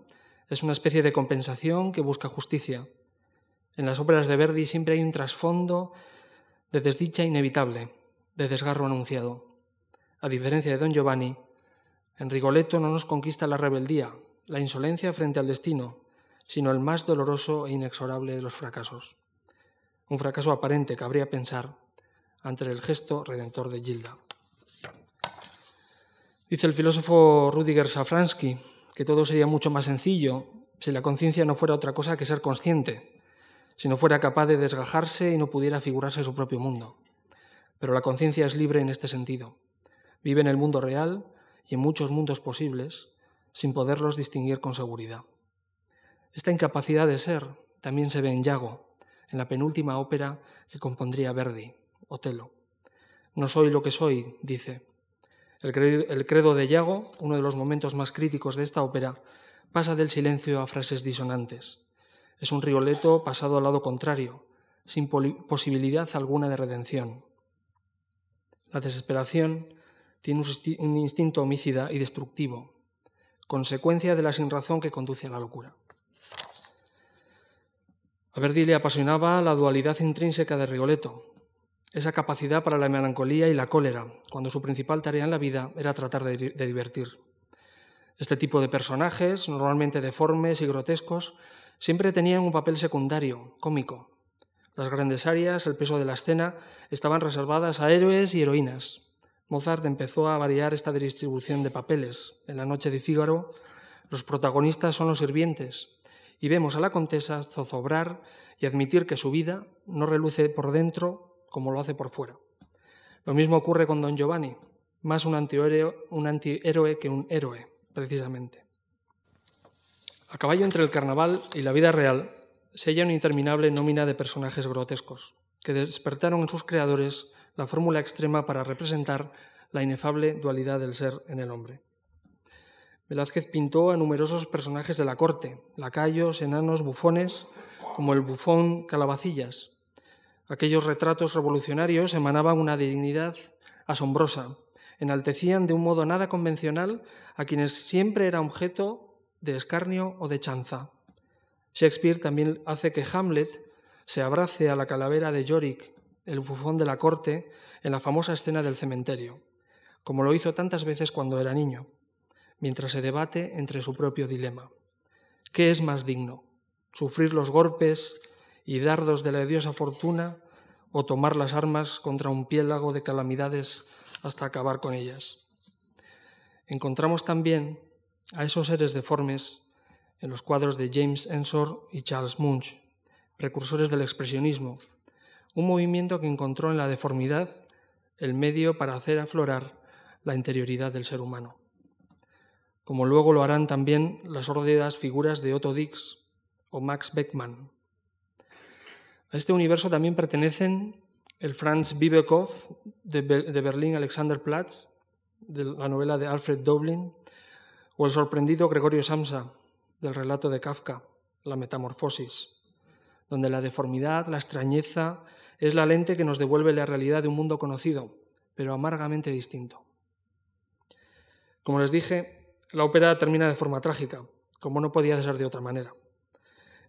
Es una especie de compensación que busca justicia. En las óperas de Verdi siempre hay un trasfondo de desdicha inevitable, de desgarro anunciado. A diferencia de Don Giovanni, en Rigoletto no nos conquista la rebeldía, la insolencia frente al destino, sino el más doloroso e inexorable de los fracasos. Un fracaso aparente, cabría pensar, ante el gesto redentor de Gilda. Dice el filósofo Rudiger Safransky que todo sería mucho más sencillo si la conciencia no fuera otra cosa que ser consciente, si no fuera capaz de desgajarse y no pudiera figurarse su propio mundo. Pero la conciencia es libre en este sentido. Vive en el mundo real y en muchos mundos posibles sin poderlos distinguir con seguridad. Esta incapacidad de ser también se ve en Yago, en la penúltima ópera que compondría Verdi, Otelo. No soy lo que soy, dice. El credo, de Yago, uno de los momentos más críticos de esta ópera, pasa del silencio a frases disonantes. Es un Rigoletto pasado al lado contrario, sin posibilidad alguna de redención. La desesperación tiene un instinto homicida y destructivo, consecuencia de la sinrazón que conduce a la locura. A Verdi le apasionaba la dualidad intrínseca de Rigoletto, esa capacidad para la melancolía y la cólera, cuando su principal tarea en la vida era tratar de, divertir. Este tipo de personajes, normalmente deformes y grotescos, siempre tenían un papel secundario, cómico. Las grandes áreas, el peso de la escena, estaban reservadas a héroes y heroínas. Mozart empezó a variar esta distribución de papeles. En la noche de Fígaro, los protagonistas son los sirvientes, y vemos a la contesa zozobrar y admitir que su vida no reluce por dentro como lo hace por fuera. Lo mismo ocurre con Don Giovanni, más un antihéroe, un antihéroe que un héroe, precisamente. A caballo entre el carnaval y la vida real se halla una interminable nómina de personajes grotescos, que despertaron en sus creadores la fórmula extrema para representar la inefable dualidad del ser en el hombre. Velázquez pintó a numerosos personajes de la corte, lacayos, enanos, bufones, como el bufón Calabacillas. Aquellos retratos revolucionarios emanaban una dignidad asombrosa, enaltecían de un modo nada convencional a quienes siempre era objeto de escarnio o de chanza. Shakespeare también hace que Hamlet se abrace a la calavera de Yorick, el bufón de la corte, en la famosa escena del cementerio, como lo hizo tantas veces cuando era niño, mientras se debate entre su propio dilema. ¿Qué es más digno? ¿Sufrir los golpes y dardos de la diosa fortuna o tomar las armas contra un piélago de calamidades hasta acabar con ellas? Encontramos también a esos seres deformes en los cuadros de James Ensor y Charles Munch, precursores del expresionismo, un movimiento que encontró en la deformidad el medio para hacer aflorar la interioridad del ser humano. Como luego lo harán también las sórdidas figuras de Otto Dix o Max Beckmann. A este universo también pertenecen el Franz Bibekov de, Berlín Alexanderplatz, de la novela de Alfred Doblin, o el sorprendido Gregorio Samsa, del relato de Kafka, La Metamorfosis donde la deformidad, la extrañeza, es la lente que nos devuelve la realidad de un mundo conocido, pero amargamente distinto. Como les dije, la ópera termina de forma trágica, como no podía ser de otra manera.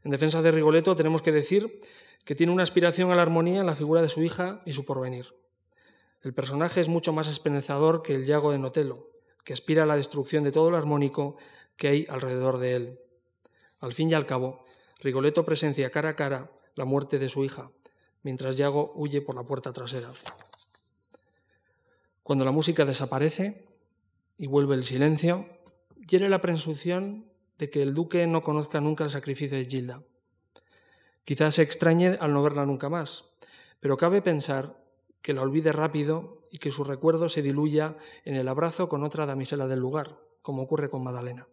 En defensa de Rigoletto tenemos que decir que tiene una aspiración a la armonía en la figura de su hija y su porvenir. El personaje es mucho más esperanzador que el Yago de Notelo, que aspira a la destrucción de todo lo armónico que hay alrededor de él. Al fin y al cabo, Rigoletto presencia cara a cara la muerte de su hija, mientras Yago huye por la puerta trasera. Cuando la música desaparece y vuelve el silencio, hiere la presunción de que el duque no conozca nunca el sacrificio de Gilda. Quizás se extrañe al no verla nunca más, pero cabe pensar que la olvide rápido y que su recuerdo se diluya en el abrazo con otra damisela del lugar, como ocurre con Madalena.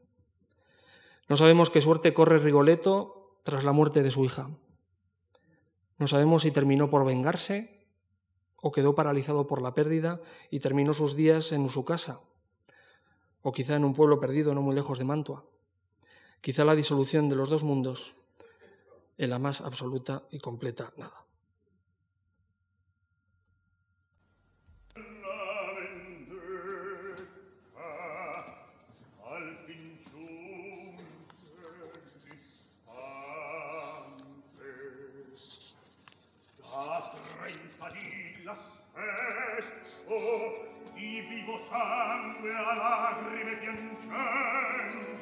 No sabemos qué suerte corre Rigoletto tras la muerte de su hija. No sabemos si terminó por vengarse o quedó paralizado por la pérdida y terminó sus días en su casa, o quizá en un pueblo perdido no muy lejos de Mantua. Quizá la disolución de los dos mundos en la más absoluta y completa nada. trenta lì l'aspetto di vivo sangue a lagrime piangendo.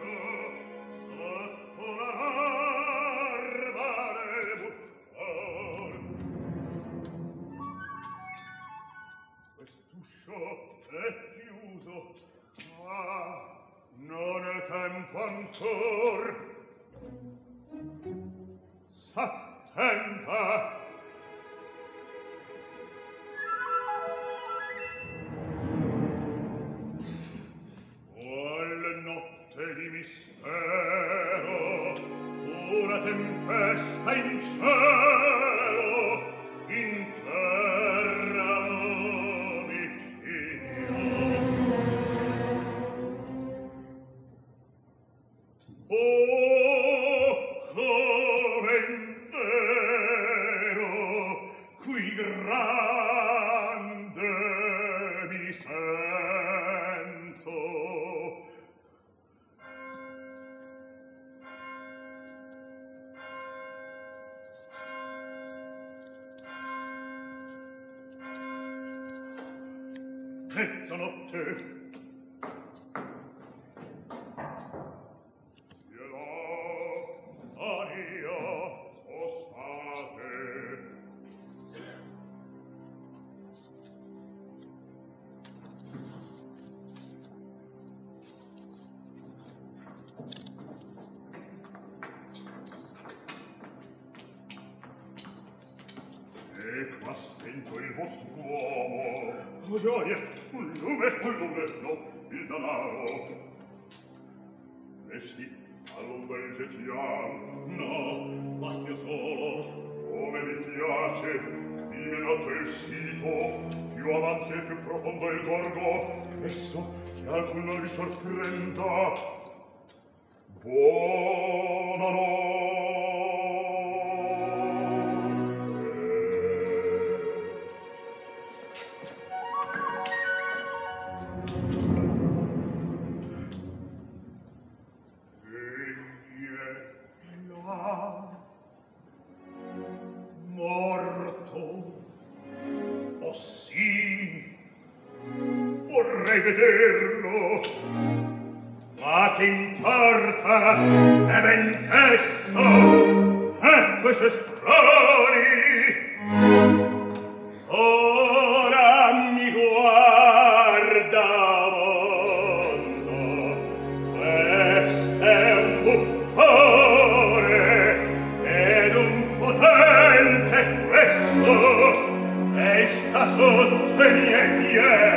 sarebbe eterno ma che importa è ben tesso e questo strani ora mi guarda mondo questo è un buffone ed un potente questo e sta sotto i miei piedi.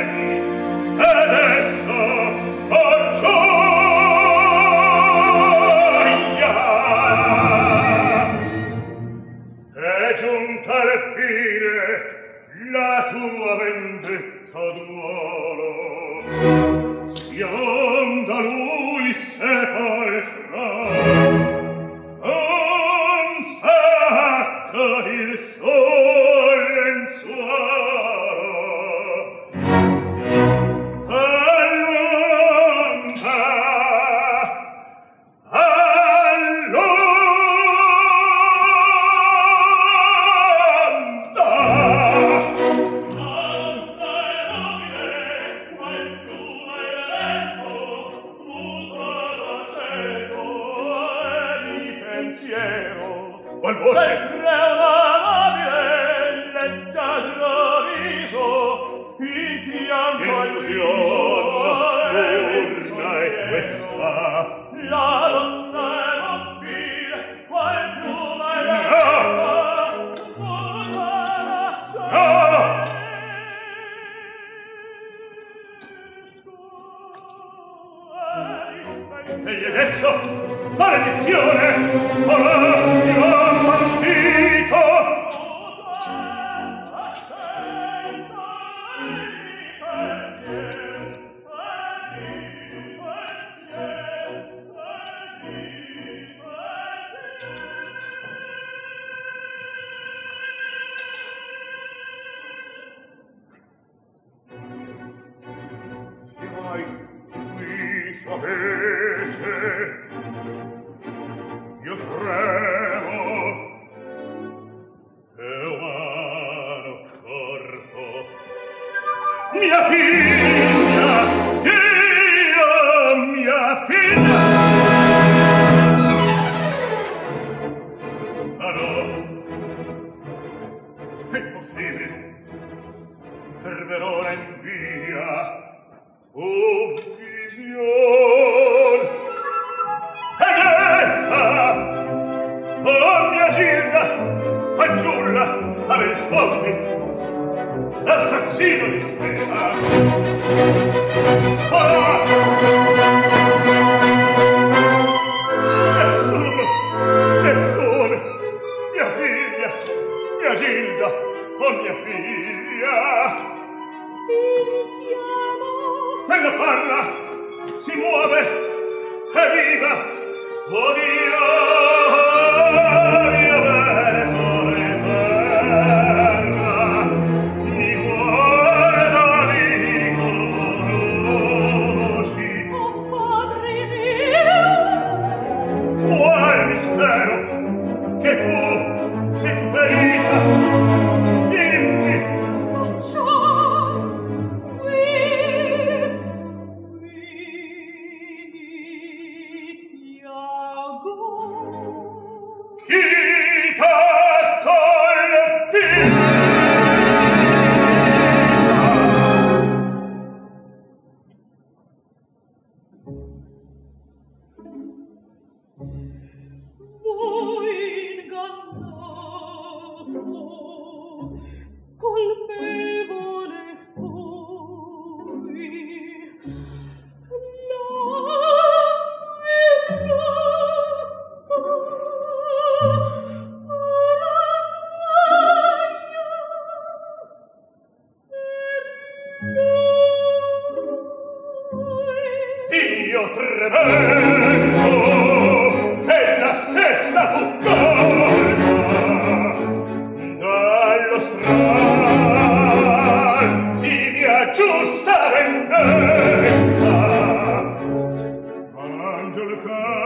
mia figlia.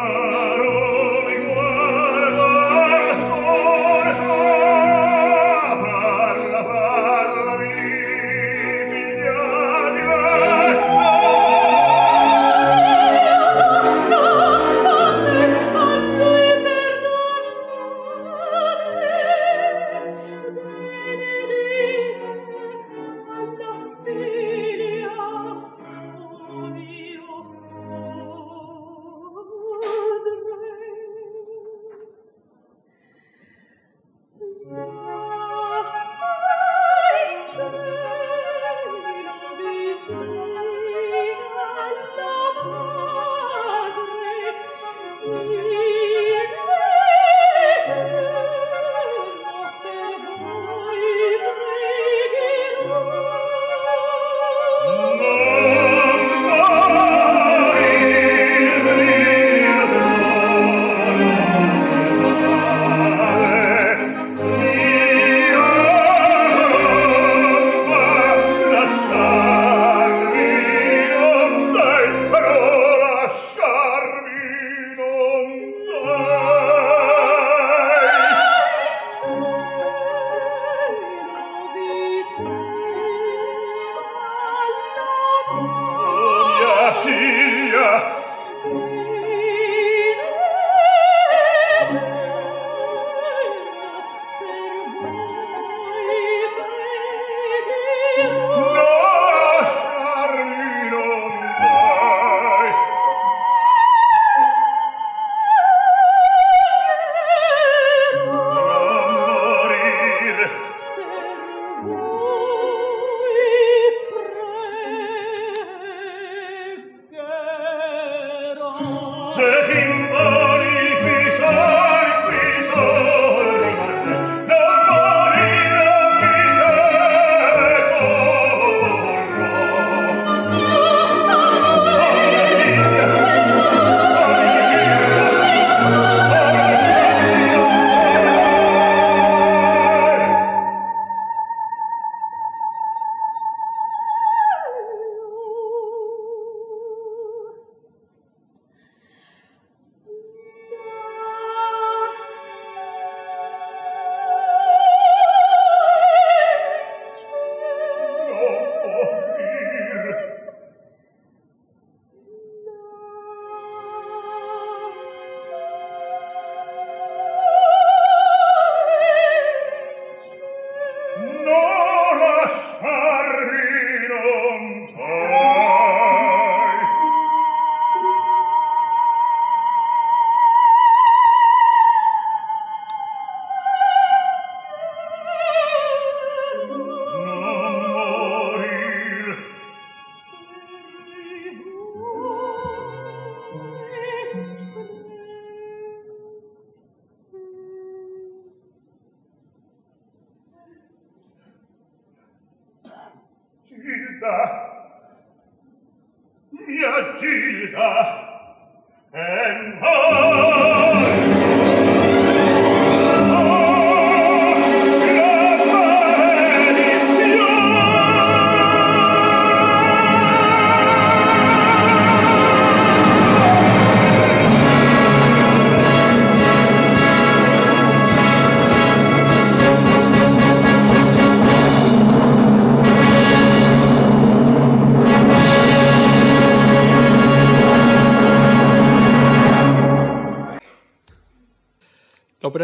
Oh.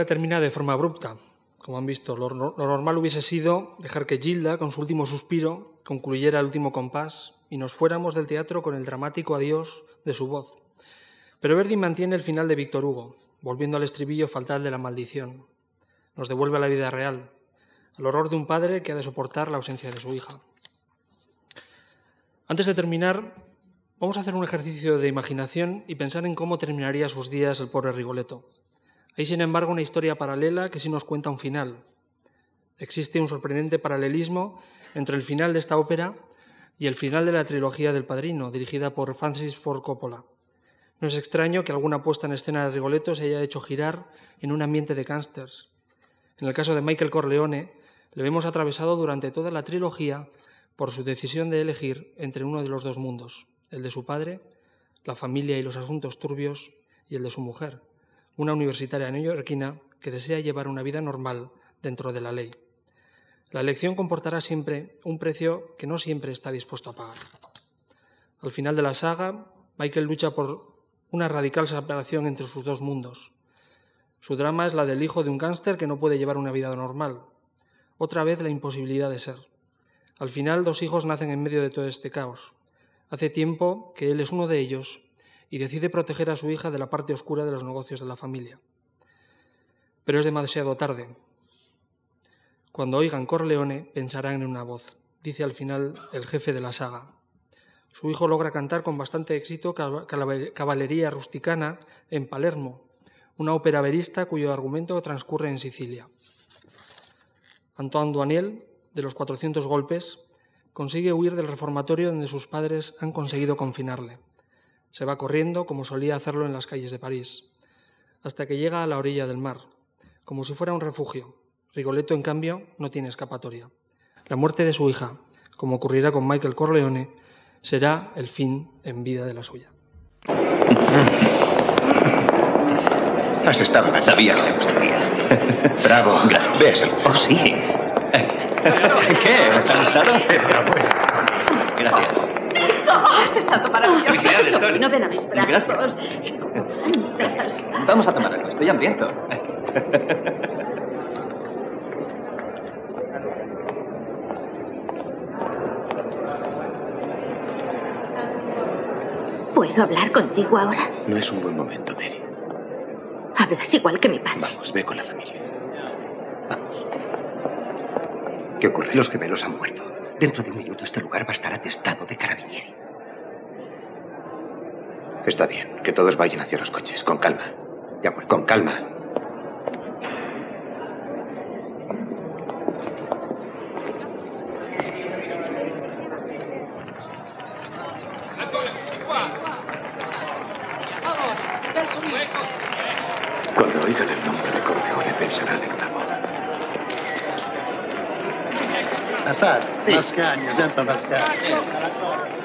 Ópera termina de forma abrupta. Como han visto, lo, lo normal hubiese sido dejar que Gilda, con su último suspiro, concluyera el último compás y nos fuéramos del teatro con el dramático adiós de su voz. Pero Verdi mantiene el final de Víctor Hugo, volviendo al estribillo fatal de la maldición. Nos devuelve a la vida real, al horror de un padre que ha de soportar la ausencia de su hija. Antes de terminar, vamos a hacer un ejercicio de imaginación y pensar en cómo terminaría sus días el pobre Rigoletto. Hay, sin embargo, una historia paralela que sí nos cuenta un final. Existe un sorprendente paralelismo entre el final de esta ópera y el final de la trilogía del Padrino, dirigida por Francis Ford Coppola. No es extraño que alguna puesta en escena de Rigoletto se haya hecho girar en un ambiente de gángsters. En el caso de Michael Corleone, le vemos atravesado durante toda la trilogía por su decisión de elegir entre uno de los dos mundos, el de su padre, la familia y los asuntos turbios, y el de su mujer, una universitaria neoyorquina que desea llevar una vida normal dentro de la ley. La elección comportará siempre un precio que no siempre está dispuesto a pagar. Al final de la saga, Michael lucha por una radical separación entre sus dos mundos. Su drama es la del hijo de un gángster que no puede llevar una vida normal. Otra vez la imposibilidad de ser. Al final, dos hijos nacen en medio de todo este caos. Hace tiempo que él es uno de ellos y decide proteger a su hija de la parte oscura de los negocios de la familia. Pero es demasiado tarde. Cuando oigan Corleone, pensarán en una voz, dice al final el jefe de la saga. Su hijo logra cantar con bastante éxito Caballería Rusticana en Palermo, una ópera verista cuyo argumento transcurre en Sicilia. Antoine Duaniel, de los 400 golpes, consigue huir del reformatorio donde sus padres han conseguido confinarle. Se va corriendo, como solía hacerlo en las calles de París, hasta que llega a la orilla del mar, como si fuera un refugio. Rigoletto, en cambio, no tiene escapatoria. La muerte de su hija, como ocurrirá con Michael Corleone, será el fin en vida de la suya. Has estado la Sabía que le gustaría. Bravo. Gracias. Oh, sí. ¿Qué? ¿Os ha gustado? Gracias. Has estado maravilloso. Felicidades, Sobrino, ven a mis brazos. Vamos a tomar algo. Estoy hambriento. ¿Puedo hablar contigo ahora? No es un buen momento, Mary. Hablas igual que mi padre. Vamos, ve con la familia. Vamos. ¿Qué ocurre? Los gemelos han muerto. Dentro de un minuto este lugar va a estar atestado de carabinieri. Está bien, que todos vayan hacia los coches, con calma. De acuerdo, con calma. Cuando oigan el nombre de Corleone pensarán en una voz. Aspetta, Mascagni, sempre Mascagni. Papá.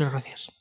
Muchas gracias.